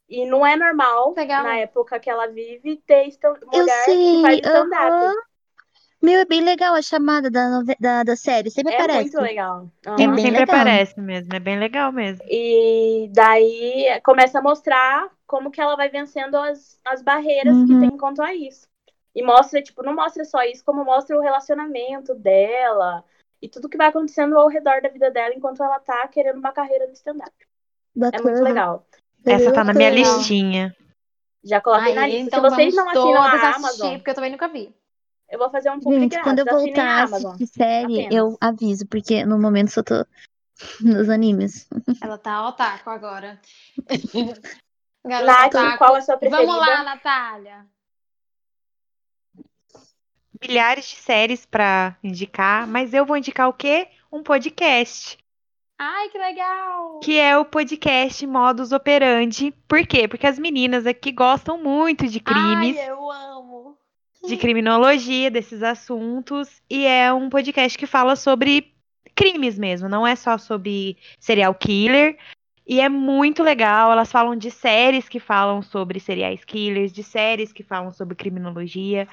A: E não é normal,
B: Legal.
A: na época que ela vive, ter stand-
C: Eu
A: mulher que faz stand-up.
C: Meu, é bem legal a chamada da, nove- da, da série. Sempre
A: É
C: aparece.
A: muito legal.
C: É
A: Aham.
C: bem
D: Sempre
C: legal.
D: aparece mesmo, é bem legal mesmo.
A: E daí começa a mostrar como que ela vai vencendo as, as barreiras que
C: Uhum.
A: tem quanto a isso. E mostra, tipo, não mostra só isso, como mostra o relacionamento dela e tudo que vai acontecendo ao redor da vida dela enquanto ela tá querendo uma carreira no stand-up. É muito legal.
D: Essa tá na minha listinha.
A: Já coloquei na
B: Aí,
A: lista.
B: então
A: Se vocês não assinam a
B: assistir,
A: Amazon,
B: porque eu também nunca vi.
A: Eu vou fazer um publi
C: Gente, quando eu voltar assistir série,
A: Apenas.
C: eu aviso, porque no momento só tô nos animes.
B: Ela tá otaku agora. Garota
A: Nath,
B: otaku.
A: qual a sua preferida?
B: Vamos lá, Natália.
D: Milhares de séries pra indicar, mas eu vou indicar o quê? Um podcast.
B: Ai, que legal!
D: que é o podcast Modus Operandi. Por quê? Porque as meninas aqui gostam muito de crimes,
B: Ai, eu amo.
D: De criminologia, desses assuntos, e é um podcast que fala sobre crimes mesmo, não é só sobre serial killer. E é muito legal, elas falam de séries que falam sobre serial killers, de séries que falam sobre criminologia.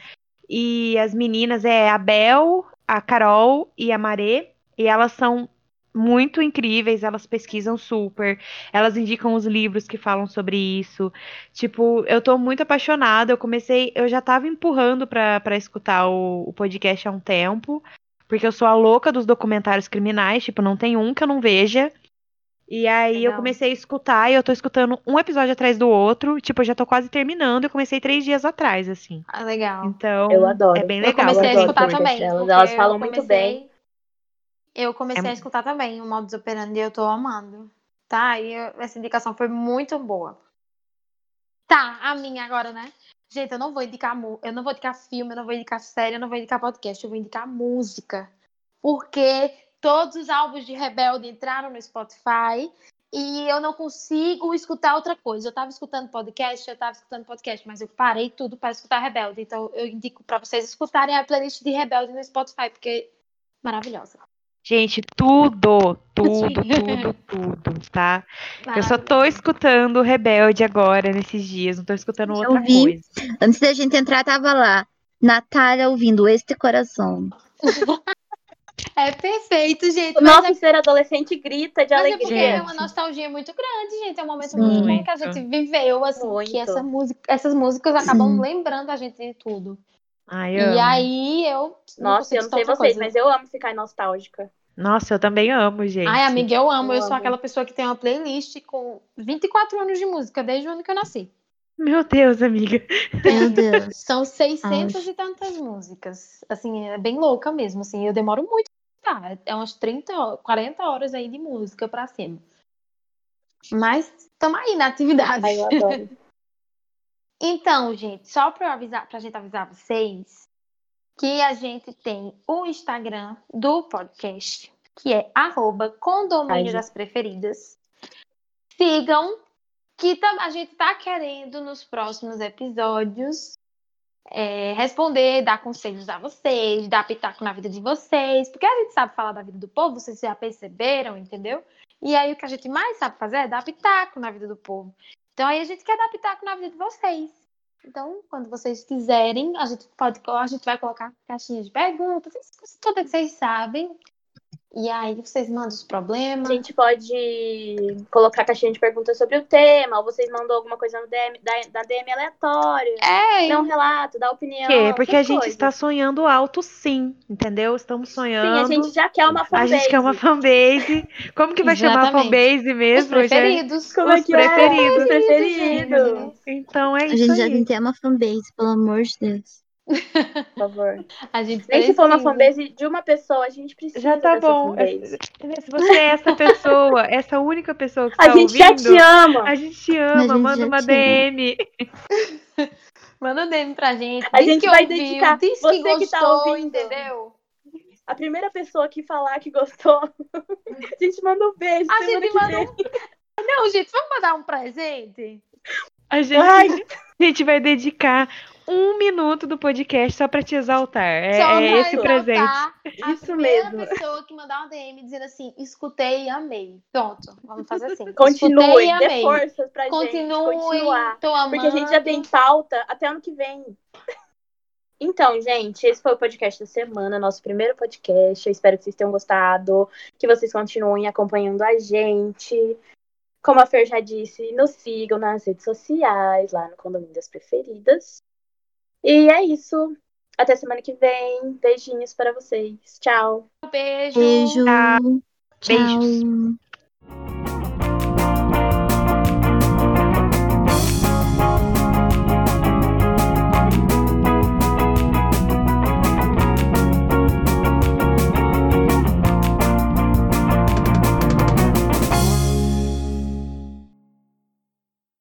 D: E as meninas é a Bel, a Carol e a Marê, e elas são muito incríveis, elas pesquisam super, elas indicam os livros que falam sobre isso. Tipo, eu tô muito apaixonada. Eu comecei, eu já tava empurrando pra, pra escutar o, o podcast há um tempo, porque eu sou a louca dos documentários criminais, tipo, não tem um que eu não veja. E aí eu
B: Legal.
D: comecei a escutar e eu tô escutando um episódio atrás do outro. Tipo, eu já tô quase terminando. Eu comecei três dias atrás, assim.
B: Ah, legal.
D: Então,
A: Eu adoro.
D: é bem
B: Eu
D: legal.
B: comecei a
A: adoro
B: escutar também.
A: elas
B: eu
A: falam muito bem.
B: Eu comecei
D: É
B: a escutar também o Modus Operandi e eu tô amando. Tá? E eu- essa indicação foi muito boa. Tá, a minha agora, né? Gente, eu não vou indicar eu não vou indicar filme, eu não vou indicar série, eu não vou indicar podcast, eu vou indicar música. Porque todos os álbuns de Rebelde entraram no Spotify e eu não consigo escutar outra coisa. Eu tava escutando podcast, eu tava escutando podcast, mas eu parei tudo para escutar Rebelde. Então eu indico para vocês escutarem a playlist de Rebelde no Spotify, porque é maravilhosa.
D: Gente, tudo, tudo, tudo, tudo, tá? Eu só tô escutando o Rebelde agora, nesses dias, não tô escutando
C: Eu
D: outra
C: vi.
D: coisa.
C: Antes da gente entrar, tava lá. Natália ouvindo Este Coração.
B: É perfeito, gente.
A: O
B: mas
A: nosso
B: é,
A: ser adolescente grita de
B: mas é porque
A: alegria.
B: é uma nostalgia muito grande, gente. É um momento
C: Sim.
B: muito bom que a gente viveu, assim,
A: Muito.
B: que essa música, essas músicas acabam
C: Sim.
B: lembrando a gente de tudo.
D: Ai,
B: E
D: amo.
B: aí eu.
A: Nossa, eu não sei vocês, mas eu amo ficar nostálgica.
D: Nossa, eu também amo, gente.
B: Ai, amiga, eu amo.
A: Eu
B: Eu, sou
A: amo.
B: aquela pessoa que tem uma playlist com 24 anos de música, desde o ano que eu nasci.
D: Meu Deus, amiga.
C: Meu Deus.
B: São 600 e tantas músicas. Assim, é bem louca mesmo, assim. Eu demoro muito pra É umas 30, ho- 40 horas aí de música pra cima. Mas estamos aí na atividade.
A: Ai, eu adoro.
B: Então, gente, só pra, eu avisar, pra gente avisar vocês que a gente tem o Instagram do podcast, que é arroba condomínio das preferidas. Sigam, que a gente tá querendo nos próximos episódios é, responder, dar conselhos a vocês, dar pitaco na vida de vocês, porque a gente sabe falar da vida do povo, vocês já perceberam, entendeu? E aí o que a gente mais sabe fazer é dar pitaco na vida do povo. Então aí a gente quer dar pitaco na vida de vocês. Então, quando vocês quiserem, a gente pode, a gente vai colocar caixinha de perguntas, coisas todas que vocês sabem. E aí vocês mandam os
A: A
B: problemas.
A: gente pode colocar caixinha de perguntas sobre o tema, ou vocês mandam alguma coisa no DM, da, da DM aleatório.
B: É,
A: Dá um relato, dá opinião.
D: Quê? Porque a gente
A: coisas.
D: está sonhando alto, sim, entendeu? Estamos
A: Sim,
D: sonhando.
A: a gente já quer uma
D: A
A: fanbase.
D: gente quer uma fanbase. Como que vai chamar a fanbase
B: os
D: mesmo? Já-
B: preferidos.
A: Como é
D: Os
A: que é?
D: preferidos.
A: Os preferidos.
D: Então é
C: A
D: isso
C: gente já
D: aí.
C: tem que ter uma fanbase, pelo amor de Deus.
A: Por favor.
B: A gente
A: Nem se for uma
B: precisa.
A: fanbase de uma pessoa, a gente precisa
D: Já tá bom.
A: fanbase.
D: Se você é essa pessoa, essa única pessoa que
A: A
D: está
A: gente já
D: ouvindo,
A: te ama.
D: a gente te
C: A
D: ama,
C: gente
D: manda uma
C: ama.
D: DM.
B: Manda um DM pra gente.
A: A
B: diz
A: gente
B: que
A: vai
B: ouviu,
A: dedicar.
B: Diz
A: Você
B: que
A: que tá
B: gostou,
A: ouvindo.
B: entendeu?
A: A primeira pessoa que falar que gostou, a gente manda um beijo.
B: A gente
A: que
B: manda um... Não, gente, vamos mandar um presente?
D: A gente,
A: Ai.
D: a gente vai dedicar um minuto do podcast só pra te exaltar. É,
B: Só
D: é
B: pra
D: esse
B: exaltar
D: presente.
B: A
A: Isso
B: primeira
A: mesmo.
B: pessoa que mandar uma DM dizendo assim, escutei e amei. Pronto, vamos fazer assim.
A: Continue,
B: e
A: dê
B: amei.
A: forças pra gente
B: Continue,
A: continuar.
B: tô amando.
A: Porque a gente já tem pauta até ano que vem. Então, gente, esse foi o podcast da semana, nosso primeiro podcast. Eu espero que vocês tenham gostado, que vocês continuem acompanhando a gente. Como a Fer já disse, nos sigam nas redes sociais, lá no Condomínio das Preferidas. E é isso. Até semana que vem. Beijinhos para vocês. Tchau.
B: Beijo.
C: Beijo.
D: Tchau.
C: Tchau.
D: Beijos.